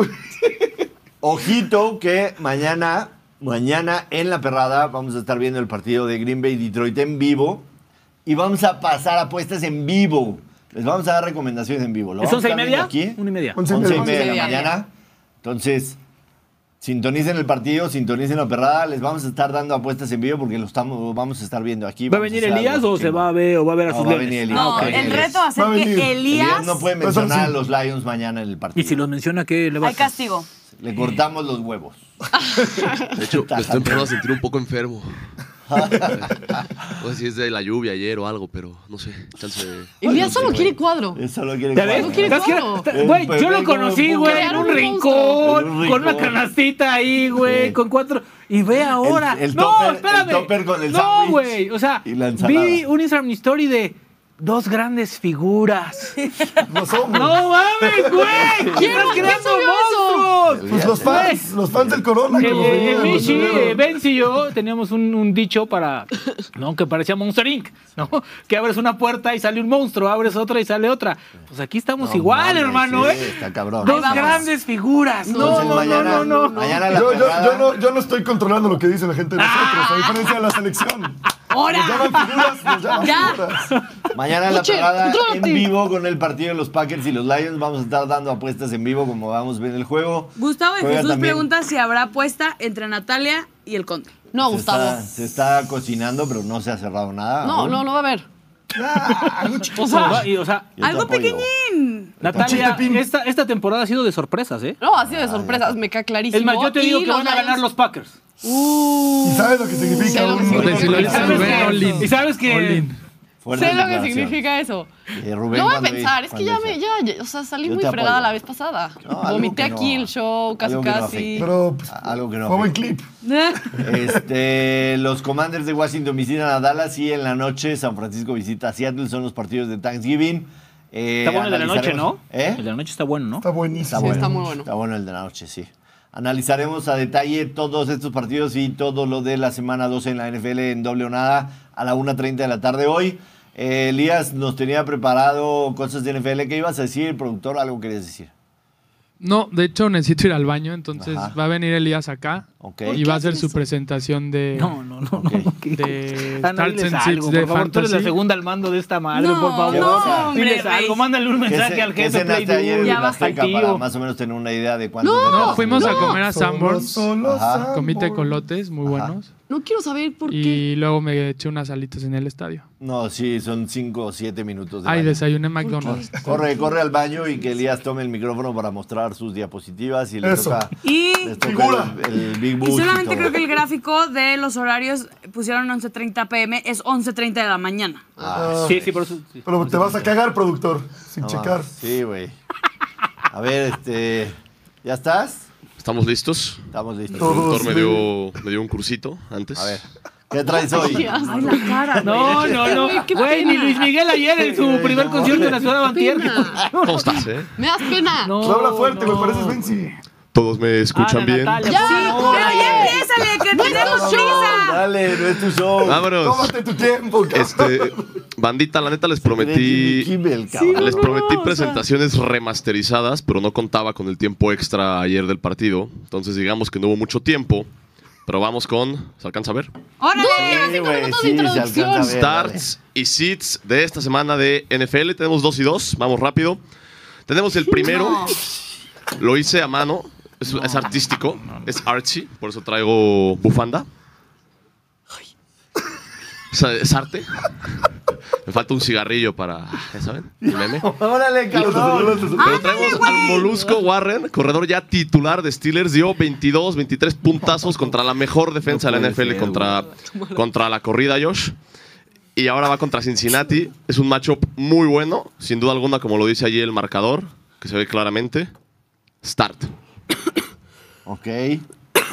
Ojito que mañana, mañana en la perrada vamos a estar viendo el partido de Green Bay Detroit en vivo y vamos a pasar apuestas en vivo. Les vamos a dar recomendaciones en vivo. Lo ¿Es vamos a once y media? aquí. Una y media. Once y Once y media. media de la media. mañana. Entonces, sintonicen el partido, sintonicen la perrada. Les vamos a estar dando apuestas en vivo porque lo estamos, vamos a estar viendo aquí. ¿Va a venir hacer Elías o se va a ver, o va a ver a No, sus va a venir Elías. No, Ah, el reto va a ser Va a que Elías Elías... no puede mencionar a los Lions mañana en el partido. Y si los menciona, ¿qué le va a Hay castigo. Le cortamos los huevos. <laughs> De hecho, me estoy empezando a sentir un poco enfermo. <laughs> No sé si es de la lluvia ayer o algo, pero no sé. Chance de- Elías solo quiere cuadro. Eso lo quiere ¿Ya ves? cuadro. quiere ¿Estás cuadro. que- Güey, Pues yo lo conocí, güey, en un rincón, En un con una rincón. canastita ahí, güey, Sí. con cuatro. Y ve ahora. El- el no, topper- espérame. el topper con el no, sándwich güey. O sea, y la ensalada. vi un Instagram story de dos grandes figuras. <laughs> No somos. ¡No mames, güey! <laughs> ¿Quién creando monstruos? Pues los fans, los fans del Corona. que El, los Michi, eh, Benz y yo teníamos un, un dicho para, ¿no? Que parecía Monster Inc., ¿no? <laughs> Que abres una puerta y sale un monstruo, abres otra y sale otra. Pues aquí estamos No igual, mames, hermano, sí, ¿eh? Está cabrón. Dos vamos. grandes figuras. No, Entonces, no, mañana, no, no, no. Mañana la Yo, yo no, yo no estoy controlando lo que dice la gente de nosotros, a diferencia de la selección. ¡Ahora! Nos llaman figuras, nos llaman Ya. figuras. Mañana la Oye, perrada en contrólate. vivo con el partido de los Packers y los Lions. Vamos a estar dando apuestas en vivo como vamos a ver el juego. Gustavo de Juega Jesús también. pregunta si habrá apuesta entre Natalia y el Conde. No, Se Gustavo. está, se está cocinando, pero no se ha cerrado nada. No, aún. no, no va a haber. Ah, mucho. O sea, No, y, o sea, Yo te Algo apoyo. pequeñín. Natalia, esta, esta temporada ha sido de sorpresas, ¿eh? no, ha sido de sorpresas, me queda clarísimo. Es más, yo te digo que van a ganar los Packers. ¿Y sabes lo que significa un... ¿Y sabes que- Sé lo que significa eso. Eh, Rubén, Lo voy a pensar, es que ya me, ya, ya, o sea, salí muy fregada apoyo. la vez pasada. No, Vomité no- aquí el show, casi algo no casi. afecte. Pero, pues, Algo que no fue buen clip. <laughs> Este, los Commanders de Washington visitan a Dallas y en la noche San Francisco visita a Seattle. Son los partidos de Thanksgiving. Eh, Está bueno el de la noche, ¿no? analizaremos- ¿Eh? El de la noche está bueno, ¿no? Está buenísimo. Sí, está muy bueno. Está bueno el de la noche, sí. Analizaremos a detalle todos estos partidos y todo lo de la semana 12 en la NFL en doble o nada a la 1.30 de la tarde hoy. Eh, Elías nos tenía preparado cosas de NFL. ¿Qué ibas a decir, productor? ¿Algo querías decir? No, de hecho necesito ir al baño, entonces Ajá. va a venir Elías acá Ok. Y va a hacer su presentación de, No, no, no. Ok. no. de Ana, Starts diles and algo, Sits de por favor. Tú eres la segunda al mando de esta madre, No, por favor. no, hombre, Diles algo, mándale un ¿Qué, mensaje al jefe Play ayer en Ya tío. para más o menos tener una idea de cuánto No, fuimos a comer a Sanborns. Comí tecolotes muy buenos. No quiero saber por qué. Y luego me eché unas alitas en el estadio. No, sí, son cinco o siete minutos de Ay, baño. desayuné McDonald's. Corre, corre al baño y que Elías tome el micrófono para mostrar sus diapositivas y le Eso. toca, Y, les toca Figura. el, el Big y solamente creo que el gráfico de los horarios pusieron 11.30 pm, es 11.30 de la mañana. Ah, Sí, sí, por eso. sí. Pero te vas a cagar, productor, sin no checar. Sí, güey. A ver, este... ¿Ya estás? ¿Estamos listos? Estamos listos. El productor me dio, me dio un cursito antes. A ver, ¿qué traes hoy? Ay, la cara. No, no, no. Güey, ni. Luis Miguel ayer en su primer concierto en la ciudad de Bantier. ¿Cómo estás, eh? Me das pena. No, Tú habla fuerte, no. me pareces Benzi. ¿Todos me escuchan Ana bien? Natalia, Ya, ya empiézale, que tenemos prisa. Dale, no es tu show. Vámonos. Tómate tu tiempo, cabrón. Este, bandita, la neta les prometí Kimmel. Les prometí o sea. presentaciones remasterizadas, pero no contaba con el tiempo extra ayer del partido. Entonces digamos que no hubo mucho tiempo. Pero vamos con... ¿Se alcanza a ver? ¡Órale! Sí, de sí, a ver, Starts y sits de esta semana de NFL. Tenemos dos y dos. Vamos rápido. Tenemos el primero. Lo hice a mano. Es, es artístico. Es artsy. Por eso traigo bufanda. Es, es arte. Me falta un cigarrillo para... ¿Ya saben? El <laughs> meme. Órale, cabrón. Pero traemos al Molusco Warren, corredor ya titular de Steelers, dio 22, 23 puntazos contra la mejor defensa No de la NFL ser, contra, contra la corrida, Josh. Y ahora va contra Cincinnati. Es un matchup muy bueno, sin duda alguna, como lo dice allí el marcador, que se ve claramente. Start. Ok.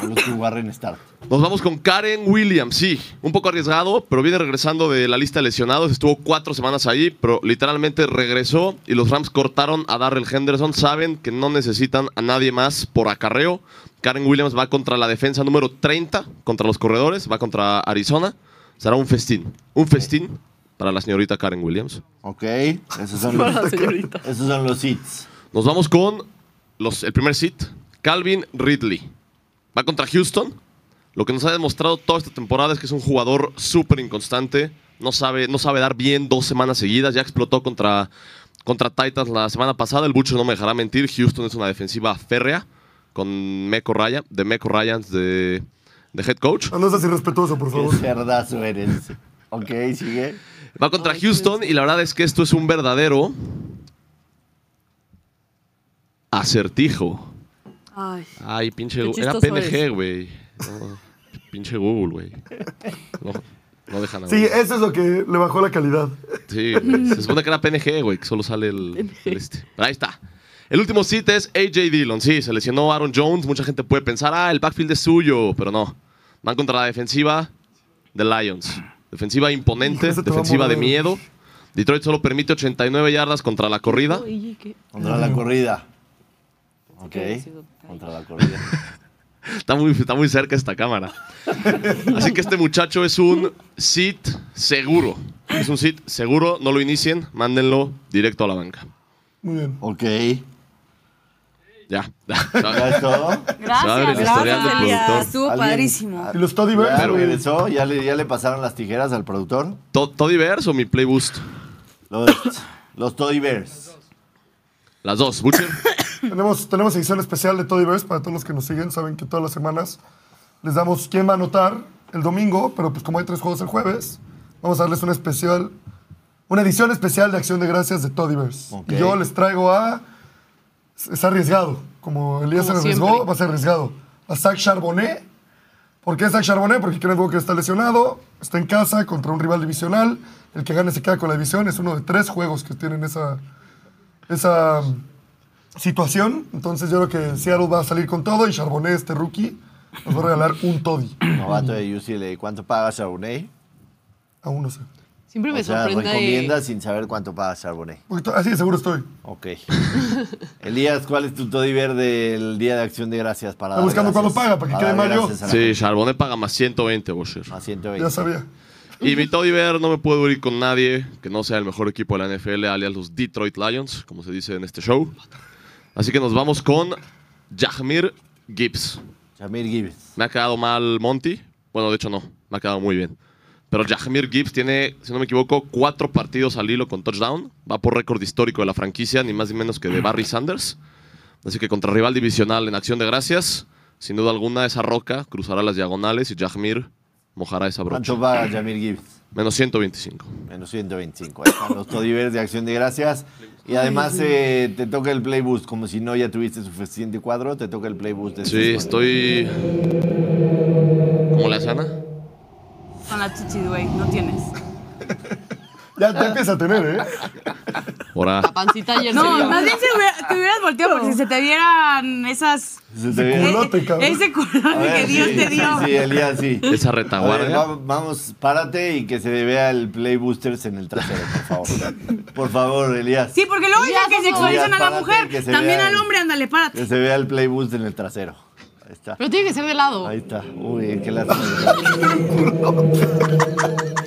Molusco Warren Start. Nos vamos con Karen Williams, sí, un poco arriesgado, pero viene regresando de la lista de lesionados. Estuvo cuatro semanas ahí, pero literalmente regresó y los Rams cortaron a Darrell Henderson. Saben que no necesitan a nadie más por acarreo. Karen Williams va contra la defensa número 30, contra los corredores, va contra Arizona. Será un festín, un festín para la señorita Karen Williams. Ok. Esos son <laughs> los, esos son los hits. Nos vamos con los, el primer sit, Calvin Ridley. Va contra Houston. Lo que nos ha demostrado toda esta temporada es que es un jugador súper inconstante. No sabe, no sabe dar bien dos semanas seguidas. Ya explotó contra, contra Titans la semana pasada. El Butcher no me dejará mentir. Houston es una defensiva férrea con Meco Ryan, de Meco Ryans de, de head coach. No, no seas irrespetuoso, por Qué favor. cerdazo eres. Ok, sigue. Va contra Houston y la verdad es que esto es un verdadero acertijo. Ay. Ay, pinche Google. Era PNG, güey. No, pinche Google, güey. No, no dejan Sí, eso es lo que le bajó la calidad. Sí, güey. se supone que era PNG, güey, que solo sale el, el este. Pero ahí está. El último sit es AJ Dillon. Sí, se lesionó Aaron Jones. Mucha gente puede pensar, ah, el backfield es suyo, pero no. Van contra la defensiva de Lions. Defensiva imponente, defensiva de miedo. Detroit solo permite 89 yardas contra la corrida. Contra la corrida. Ok. Contra la corrida. <laughs> Está muy, está muy cerca esta cámara. Así que este muchacho es un sit seguro. Es un sit seguro, no lo inicien, mándenlo directo a la banca. Muy bien. Ok. Ya. <laughs> ¿Ya es todo? Gracias, gracias. Estuvo ¿Alguien- padrísimo. ¿Y los Toddy Bears? ¿Ya güey? regresó? ¿Ya le, ¿Ya le pasaron las tijeras al productor? To- ¿Toddy Bears o mi Play Boost? Los, los Toddy Bears. Las dos. Butcher. <laughs> Tenemos, tenemos edición especial de Toddy Bears para todos los que nos siguen. Saben que todas las semanas les damos quién va a anotar el domingo, pero pues como hay tres juegos el jueves, vamos a darles una especial, una edición especial de Acción de Gracias de Toddy Bears. Ok. Y yo les traigo a... Es arriesgado. Como Elías se arriesgó, siempre. va a ser arriesgado. A Zach Charbonnet. ¿Por qué Zach Charbonnet? Porque Kenneth Walker está lesionado, está en casa contra un rival divisional. El que gane se queda con la división. Es uno de tres juegos que tienen esa, esa situación. Entonces yo creo que Seattle va a salir con todo y Charbonnet, este rookie, nos va a regalar un toddy. Novato de UCLA. ¿Cuánto paga Charbonnet? Aún no sé. Siempre me O sea, sorprende. recomienda sin saber cuánto paga Charbonnet. Así de seguro estoy. Ok. <laughs> Elías, ¿cuál es tu Toddy Verde del Día de Acción de Gracias para Está buscando cuándo paga, para que quede mal yo. Sí? Charbonnet paga más 120, Butcher. A 120. Ya sabía. Y mi Toddy Bear no me puedo ir con nadie que no sea el mejor equipo de la NFL, alias los Detroit Lions, como se dice en este show. Así que nos vamos con Jahmir Gibbs. Jamir Gibbs. Me ha quedado mal Monty. Bueno, de hecho no, me ha quedado muy bien. Pero Jahmir Gibbs tiene, si no me equivoco, cuatro partidos al hilo con touchdown. Va por récord histórico de la franquicia, ni más ni menos que de Barry Sanders. Así que contra rival divisional en acción de gracias, sin duda alguna esa roca cruzará las diagonales y Jahmir mojará esa brocha. ¿Cuánto va Jamir Gibbs? Menos 125. Menos 125. Ahí están los <coughs> Todivers de Acción de Gracias. Y además eh, te toca el Play Boost, como si no ya tuviste suficiente cuadro, te toca el Play Boost. de Sí, estoy... ¿Cómo la sana? Con la chichi, güey, no tienes. <laughs> Ya te empieza a tener, ¿eh? Ahora, La pancita ayer No, se más bien se hubiera- te hubieras volteado porque si se te vieran esas. Se te ve- Culote, cabrón. Ese A culote ver, que Dios sí, te dio. Sí, sí, Elías, sí. esa A ver, retaguardia. va- vamos, párate y que se vea el Play Boosters en el trasero, por favor. Por favor, Elías. Sí, porque luego Ya, dicen que sexualizan a la párate, mujer. que se También vea al el- hombre, ándale, Que párate. se vea el Play Boost en el trasero. Ahí está. Pero tiene que ser de lado. Ahí está. Uy, qué lástima. <laughs>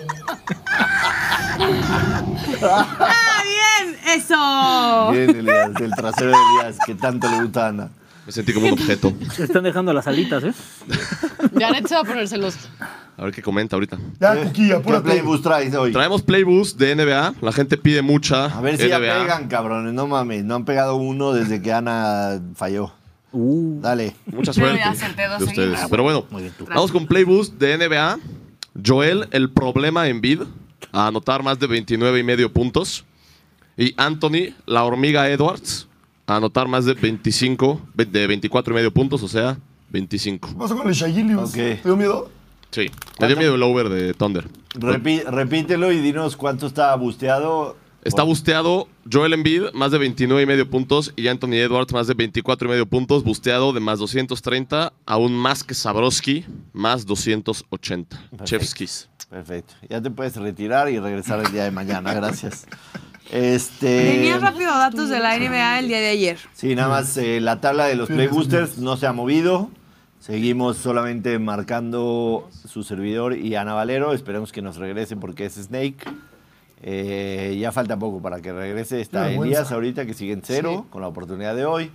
¡Ah, bien! ¡Eso! Bien, Elías, el trasero de Elías, que tanto le gusta a Ana. Me sentí como un objeto. Se están dejando las alitas, ¿eh? Jared se va a ponérselos. A ver qué comenta ahorita. Ya, ¿Qué apúrate. Play Boost traes hoy? Traemos Playboost de NBA. La gente pide mucha A ver si ya pegan, cabrones. No mames, no han pegado uno desde que Ana falló. Uh, Dale. Mucha Yo suerte de ustedes. Pero bueno, muy bien tú. vamos con Playboost de NBA. Joel, el problema en bid, a anotar más de 29 y medio puntos. Y Anthony, la hormiga Edwards, a anotar más de 25, ve- de 24 y medio puntos, o sea, 25. ¿Qué pasó con el Shagilius? Ok. ¿Te dio miedo? Sí, me dio miedo el over de Thunder. Repi- repítelo y dinos cuánto está busteado. Está busteado Joel Embiid, más de 29 y medio puntos, y Anthony Edwards, más de 24 y medio puntos, busteado de más 230, aún más que Sabrowski, más 280. Chefskis. Perfecto. Ya te puedes retirar y regresar el día de mañana. Gracias. <laughs> Este. Tenías rápido datos de la NBA el día de ayer. Sí, nada más eh, la tabla de los Play Boosters no se ha movido. Seguimos solamente marcando su servidor y Ana Valero. Esperemos que nos regrese porque es Snake. Eh, ya falta poco para que regrese. Está Elías ahorita que sigue en cero con la oportunidad de hoy.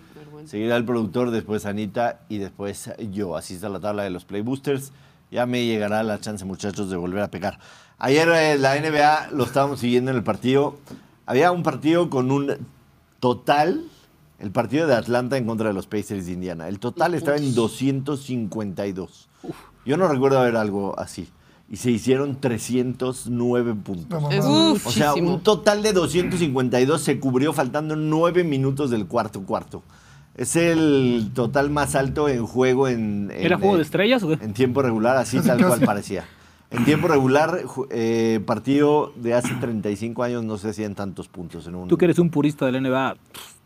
Seguirá el productor, después Anita y después yo. Así está la tabla de los Play Boosters. Ya me llegará la chance, muchachos, de volver a pegar. Ayer eh, la NBA lo estábamos siguiendo en el partido. Había un partido con un total, el partido de Atlanta en contra de los Pacers de Indiana. El total estaba en 252. Yo no recuerdo ver algo así. Y se hicieron 309 puntos. No, O sea, un total de 252 se cubrió faltando nueve minutos del cuarto cuarto. Es el total más alto en juego en... en, ¿Era juego de eh, estrellas o qué? En tiempo regular, así <laughs> tal cual parecía. En tiempo regular, eh, partido de hace 35 años no se hacían tantos puntos en un... Tú que eres un purista del NBA, pff,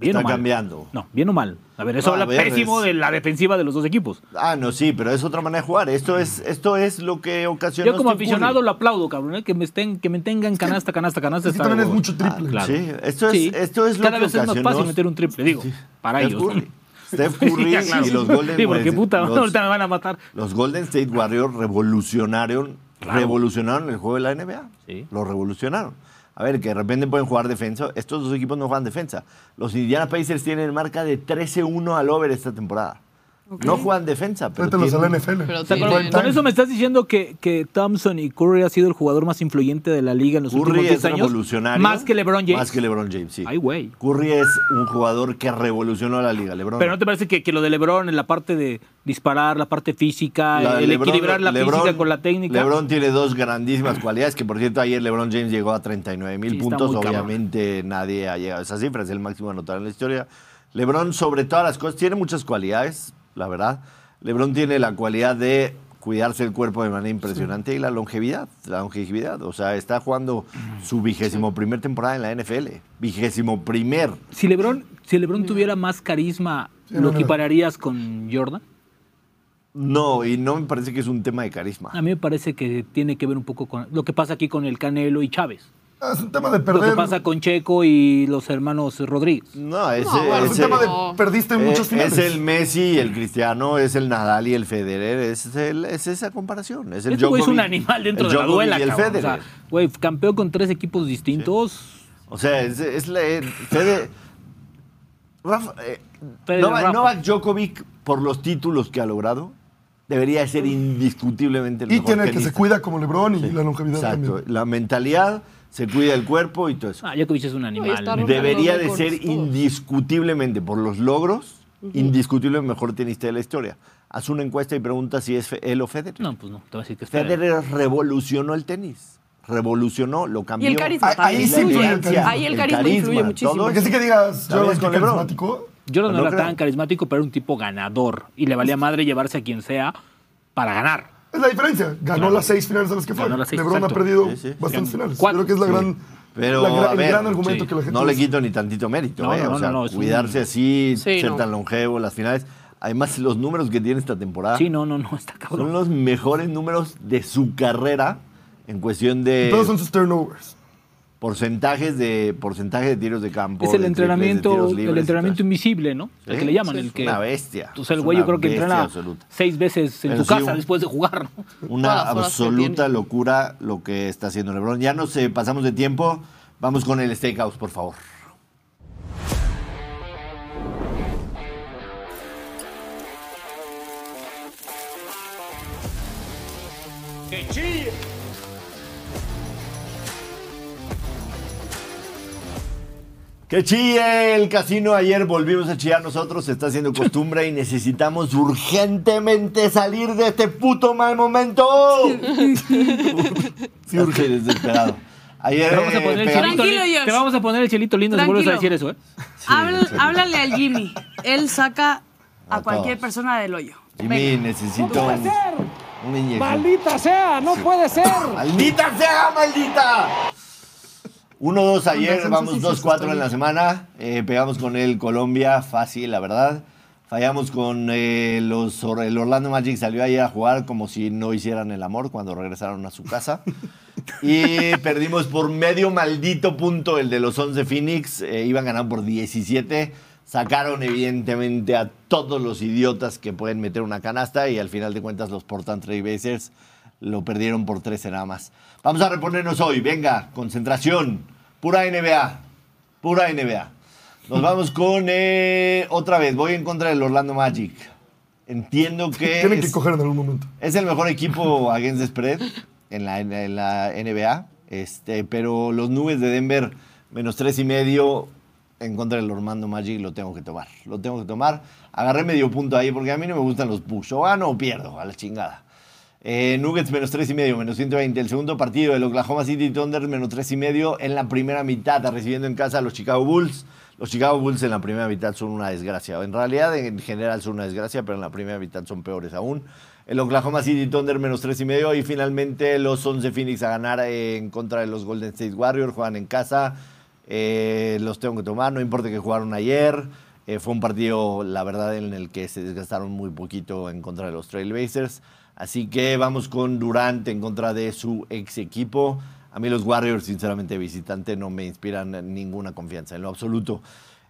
bien Está o mal. cambiando. No, bien o mal. A ver, eso No, habla ver, pésimo es- de la defensiva de los dos equipos. Ah, no, sí, pero es otra manera de jugar. Esto es, esto es lo que ocasiona. Yo como Curry. aficionado lo aplaudo, cabrón, ¿eh? que me estén, que me tengan canasta, canasta, canasta. Es que está también es mucho triple. claro. Sí, esto es, Sí. esto es lo Cada que vez es más fácil meter un triple, digo, para Steph ellos. Curry. <laughs> Steph Curry Ya, claro. y los Golden Sí, porque puta, los- ahorita me van a matar. Los Golden State Warriors revolucionaron, Claro. revolucionaron el juego de la NBA. Sí. Lo revolucionaron. A ver, que de repente pueden jugar defensa. Estos dos equipos no juegan defensa. Los Indiana Pacers tienen marca de 13-1 al over esta temporada. No juegan defensa, pero a la NFL. Pero con, eso me estás diciendo que, que Thompson y Curry ha sido el jugador más influyente de la liga en los Curry últimos es 10 años. revolucionario. Más que LeBron James. Más que LeBron James, sí. Ay, güey. Curry es un jugador que revolucionó la liga. LeBron Pero ¿no te parece que, que lo de LeBron en la parte de disparar, la parte física, La el LeBron- equilibrar la LeBron- física con la técnica? LeBron tiene dos grandísimas cualidades, que por cierto ayer LeBron James llegó a 39 mil Sí, puntos. cabrón. Obviamente nadie ha llegado a esa cifra, es el máximo anotador en la historia. LeBron sobre todas las cosas tiene muchas cualidades, la verdad. LeBron tiene la cualidad de cuidarse el cuerpo de manera impresionante y la longevidad, la longevidad. O sea, está jugando su vigésimo primer temporada en la NFL. Vigésimo primer. Si LeBron, si LeBron tuviera más carisma, Sí, ¿lo equipararías con Jordan? No, y no me parece que es un tema de carisma. A mí me parece que tiene que ver un poco con lo que pasa aquí con el Canelo y Chávez. Ah, es un tema de Lo perder. que pasa con Checo y los hermanos Rodríguez. No, ese, No, bueno, es un tema de No. perdiste Eh, muchos finales. Es el Messi y el Cristiano, es el Nadal y el Federer, es, el- es esa comparación. Es el Este es un animal dentro el de la duela, y el cabrón. O Federer. sea, güey, campeón con tres equipos distintos. O sea, es, es la- Federer- Rafa, eh, Federer, Novak, Rafa. Novak Djokovic por los títulos que ha logrado, debería ser indiscutiblemente el Y mejor tiene el que se cuida como LeBron y la longevidad Exacto. también. La mentalidad, se cuida el cuerpo y todo eso. Ah, Djokovic es un animal. rompiendo Debería de ser todos. indiscutiblemente, por los logros, indiscutible el mejor tenista de la historia. Haz una encuesta y pregunta si es él o Federer. No, pues no, te voy a decir que es Federer. Federer revolucionó el tenis. Revolucionó, lo cambió. Y el carisma Ahí- ahí sí influye el elegancia, Ahí el carisma influye muchísimo. todo Porque sí que digas, ¿Sabes Jordan, con LeBron? carismático. Jordan no, No era creo. tan carismático, pero era un tipo ganador. Y le valía madre llevarse a quien sea para ganar. Es la diferencia. Ganó Claro. las seis finales a las que fue. Ganó las seis, LeBron exacto. ha perdido Sí, sí. bastantes finales. Cuatro. Creo que es la Sí. gran, Pero, la gra- a el ver, gran argumento sí. que la gente No le dice. quito ni tantito mérito, No, ¿eh? no, o sea, no, no, es un- cuidarse así, Sí, ser no. tan longevo, las finales. Además, los números que tiene esta temporada Sí, no, no, no, está son cabrón. los mejores números de su carrera en cuestión de Todos son sus turnovers. Porcentajes de porcentaje de tiros de campo. Es el triples, entrenamiento, el entrenamiento invisible, ¿no? El que le llaman, sí, el es que. una bestia. O sea, el güey yo creo que entrena absoluta. seis veces en Pero su sí, casa un- después de jugar. ¿no? Una absoluta locura lo que está haciendo LeBron. Ya nos eh, pasamos de tiempo. Vamos con el Steakhouse, por favor. Que chille el casino. Ayer volvimos a chillar nosotros. Se está haciendo costumbre y necesitamos urgentemente salir de este puto mal momento. <laughs> Sí, Estoy desesperado. Ayer Te vamos a eh, poner el chelito Tranquilo, lindo. Josh. Te vamos a poner el chelito lindo si vuelves a decir eso, ¿eh? Háblale al Jimmy. Él saca a, A cualquier todos. persona del hoyo. Jimmy, Venga. necesito un, inyección. ¡Maldita sea! ¡No puede ser! ¡Maldita sea, maldita! 1-2 ayer, vamos sí, sí, 2-4 está en la semana. Eh, pegamos con el Colombia, fácil, la verdad. Fallamos con eh, los el Orlando Magic, salió ayer a jugar como si no hicieran el amor cuando regresaron a su casa. <laughs> Y perdimos por medio maldito punto el de los 11 Phoenix. Eh, iban ganando por 17. Sacaron evidentemente a todos los idiotas que pueden meter una canasta y al final de cuentas los Portland Trail Blazers lo perdieron por 13 nada más. Vamos a reponernos hoy. Venga, concentración. Pura NBA. Pura NBA. Nos vamos con eh, otra vez. Voy en contra del Orlando Magic. Entiendo que <laughs> Tienen es- que coger en algún momento. es el mejor equipo against the spread en la, en la NBA. Este, pero los nubes de Denver, menos tres y medio en contra del Orlando Magic, lo tengo que tomar. Lo tengo que tomar. Agarré medio punto ahí porque a mí no me gustan los push. O gano o pierdo, a la chingada. Eh, Nuggets menos tres y medio, menos 120. El segundo partido del Oklahoma City Thunder menos tres y medio en la primera mitad, recibiendo en casa a los Chicago Bulls. Los Chicago Bulls en la primera mitad son una desgracia. En realidad, en general son una desgracia, pero en la primera mitad son peores aún. El Oklahoma City Thunder menos tres y medio y finalmente los 11 Phoenix a ganar eh, en contra de los Golden State Warriors. Juegan en casa. Eh, los tengo que tomar, no importa que jugaron ayer. Eh, fue un partido, la verdad, en el que se desgastaron muy poquito en contra de los Trailblazers. Así que vamos con Durant en contra de su ex equipo. A mí los Warriors, sinceramente, visitante, no me inspiran ninguna confianza en lo absoluto.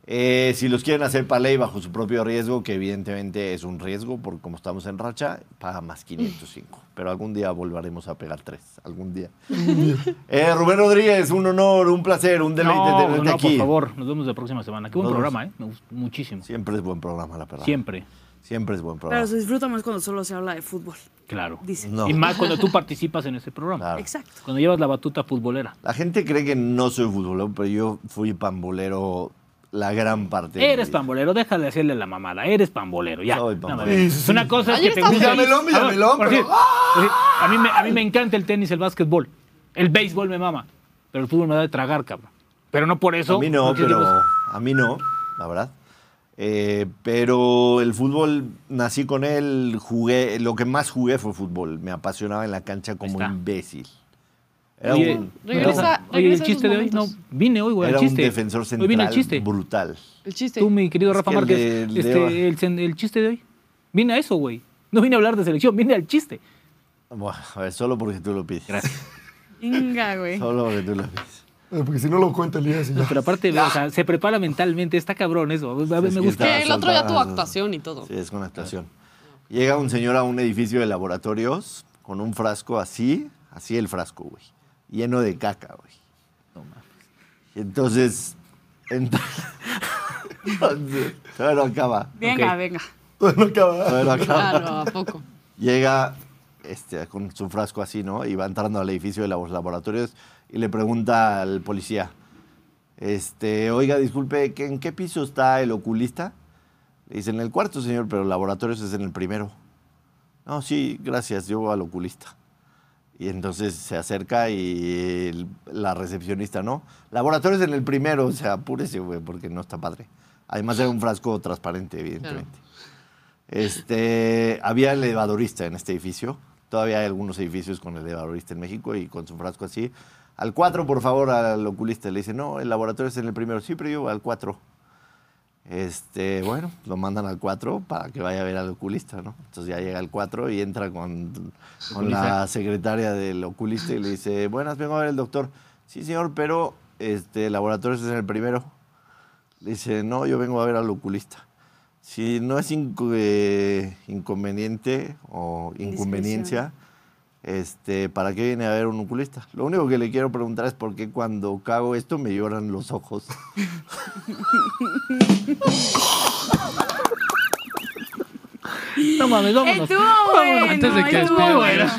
Eh, si los quieren hacer paley bajo su propio riesgo, que evidentemente es un riesgo, por como estamos en racha, paga más 505. Pero algún día volveremos a pegar tres. Algún día. <laughs> Eh, Rubén Rodríguez, un honor, un placer, un deleite No, tenerte no, aquí. por favor, nos vemos la próxima semana. Qué buen Nos programa, ¿eh? Me gustó muchísimo. Siempre es buen programa, la verdad. Siempre, Siempre es buen Pero programa. se disfruta más cuando solo se habla de fútbol. claro. Dice. No. Y más cuando tú <laughs> participas en ese programa. Claro. Exacto. Cuando llevas la batuta futbolera. La gente cree que no soy futbolero, pero yo fui pambolero la gran parte. Eres pambolero, deja de hacerle la mamada. Eres pambolero, ya. Soy pambolero. más. Sí, sí. Una cosa es que te gusta. Villamelón, A ver, Villamelón, por pero- decir, por decir, a, mí me, a mí me encanta el tenis, el básquetbol. El béisbol me mama. Pero el fútbol me da de tragar, cabrón. Pero no por eso. A mí no, pero a mí no, la verdad. Eh, pero el fútbol, nací con él, jugué, lo que más jugué fue fútbol. Me apasionaba en la cancha como está. imbécil. Era Oye, un, Regresa- oye, el chiste de hoy, no, vine hoy, güey, era al un chiste. defensor Hoy vine central chiste. brutal. El chiste. Tú, mi querido Es Rafa que el Márquez, el de este, el, el chiste de hoy. Vine a eso, güey. No vine a hablar de selección, vine al chiste. Bueno, a ver, solo porque tú lo pides. Gracias. <laughs> Venga, güey. Solo porque tú lo pides. Eh, Porque si no lo cuenta Elías y ya. Pero aparte, o sea, se prepara mentalmente, está cabrón eso. A ver, Es me gusta. el otro ya tuvo actuación y todo. Sí, es con actuación. Llega un señor a un edificio de laboratorios con un frasco así, así el frasco, güey. Lleno de caca, güey. Y entonces. ent- <laughs> entonces, bueno, acaba. Venga, Ok. venga. Todavía no acaba. Todavía no acaba. Claro, ¿a poco? Llega este, con su frasco así, ¿no? Y va entrando al edificio de los laboratorios y le pregunta al policía, este, oiga, disculpe, ¿qué- ¿en qué piso está el oculista? Le dice, en el cuarto, señor, pero el laboratorio es en el primero. No, sí, gracias, yo voy al oculista. Y entonces se acerca y el- la recepcionista, ¿no? Laboratorios en el primero, o sea, apúrese, güey, porque no está padre. Además era un frasco transparente, evidentemente. Este, había elevadorista en este edificio. Todavía hay algunos edificios con elevadorista en México y con su frasco así. Al 4, por favor, al oculista. Le dice, no, el laboratorio es en el primero. Sí, pero yo al 4. Este, bueno, lo mandan al 4 para que vaya a ver al oculista, ¿no? Entonces ya llega al 4 y entra con, con la secretaria del oculista y le dice, buenas, vengo a ver al doctor. Sí, señor, pero este, el laboratorio es en el primero. Le dice, no, yo vengo a ver al oculista. Si no es eh, inconveniente o inconveniencia, este, ¿para qué viene a ver un oculista? Lo único que le quiero preguntar es por qué cuando cago esto me lloran los ojos. <laughs> No mames, vámonos. Estuvo bueno. Antes de que estuvo despidan,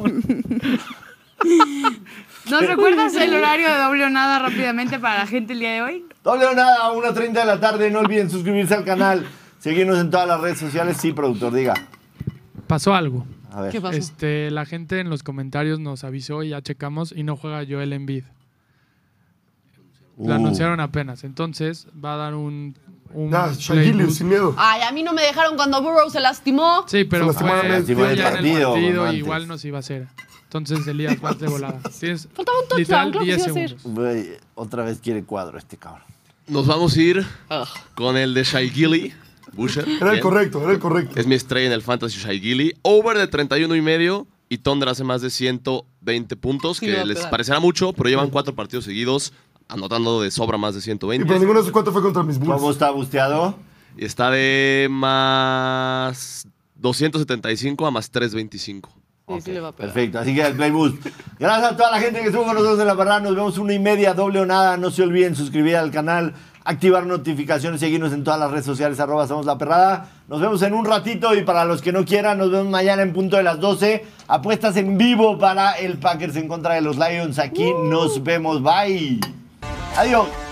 bueno. <laughs> ¿Nos recuerdas el horario de doble o nada rápidamente para la gente el día de hoy? Doble o nada, a 1.30 de la tarde. No olviden suscribirse al canal, seguirnos en todas las redes sociales. Sí, productor, diga. Pasó algo. A ver. ¿Qué pasó? Este, la gente en los comentarios nos avisó y ya checamos y no juega Joel Embiid. Lo Uh. anunciaron apenas. Entonces va a dar un, un boost. sin miedo. Ay, a mí no me dejaron cuando Burrow se lastimó. Sí, pero Se fue, lastimaron el- lastimó el ya en el partido, partido antes. igual nos iba a hacer. Entonces Elías vas de volada. <laughs> Tienes Faltaba un touchdown, literal creo que 10 sí iba a ser. segundos. Güey, otra vez quiere cuadro este cabrón. Nos vamos a ir Ugh. con el de Shai Gilly. Busher. Era el correcto, era el correcto. Es mi estrella en el Fantasy Shai Gilly. Over de 31 y medio. Y Thunder hace más de 120 puntos, Sí, que les parecerá mucho, pero llevan cuatro partidos seguidos, anotando de sobra más de Y 120. pero ninguno de esos cuatro fue contra mis Bulls. ¿Cómo está busteado? Y está de más 275 a más 325. Sí, sí le va a pegar. Perfecto, así que el Playboost. Gracias a toda la gente que estuvo con nosotros en la parada. Nos vemos una y media, doble o nada. No se olviden suscribir al canal, activar notificaciones, seguirnos en todas las redes sociales, arroba somos la perrada. Nos vemos en un ratito y para los que no quieran, nos vemos mañana en punto de las 12. Apuestas en vivo para el Packers en contra de los Lions. Aquí nos vemos. Bye. Adiós.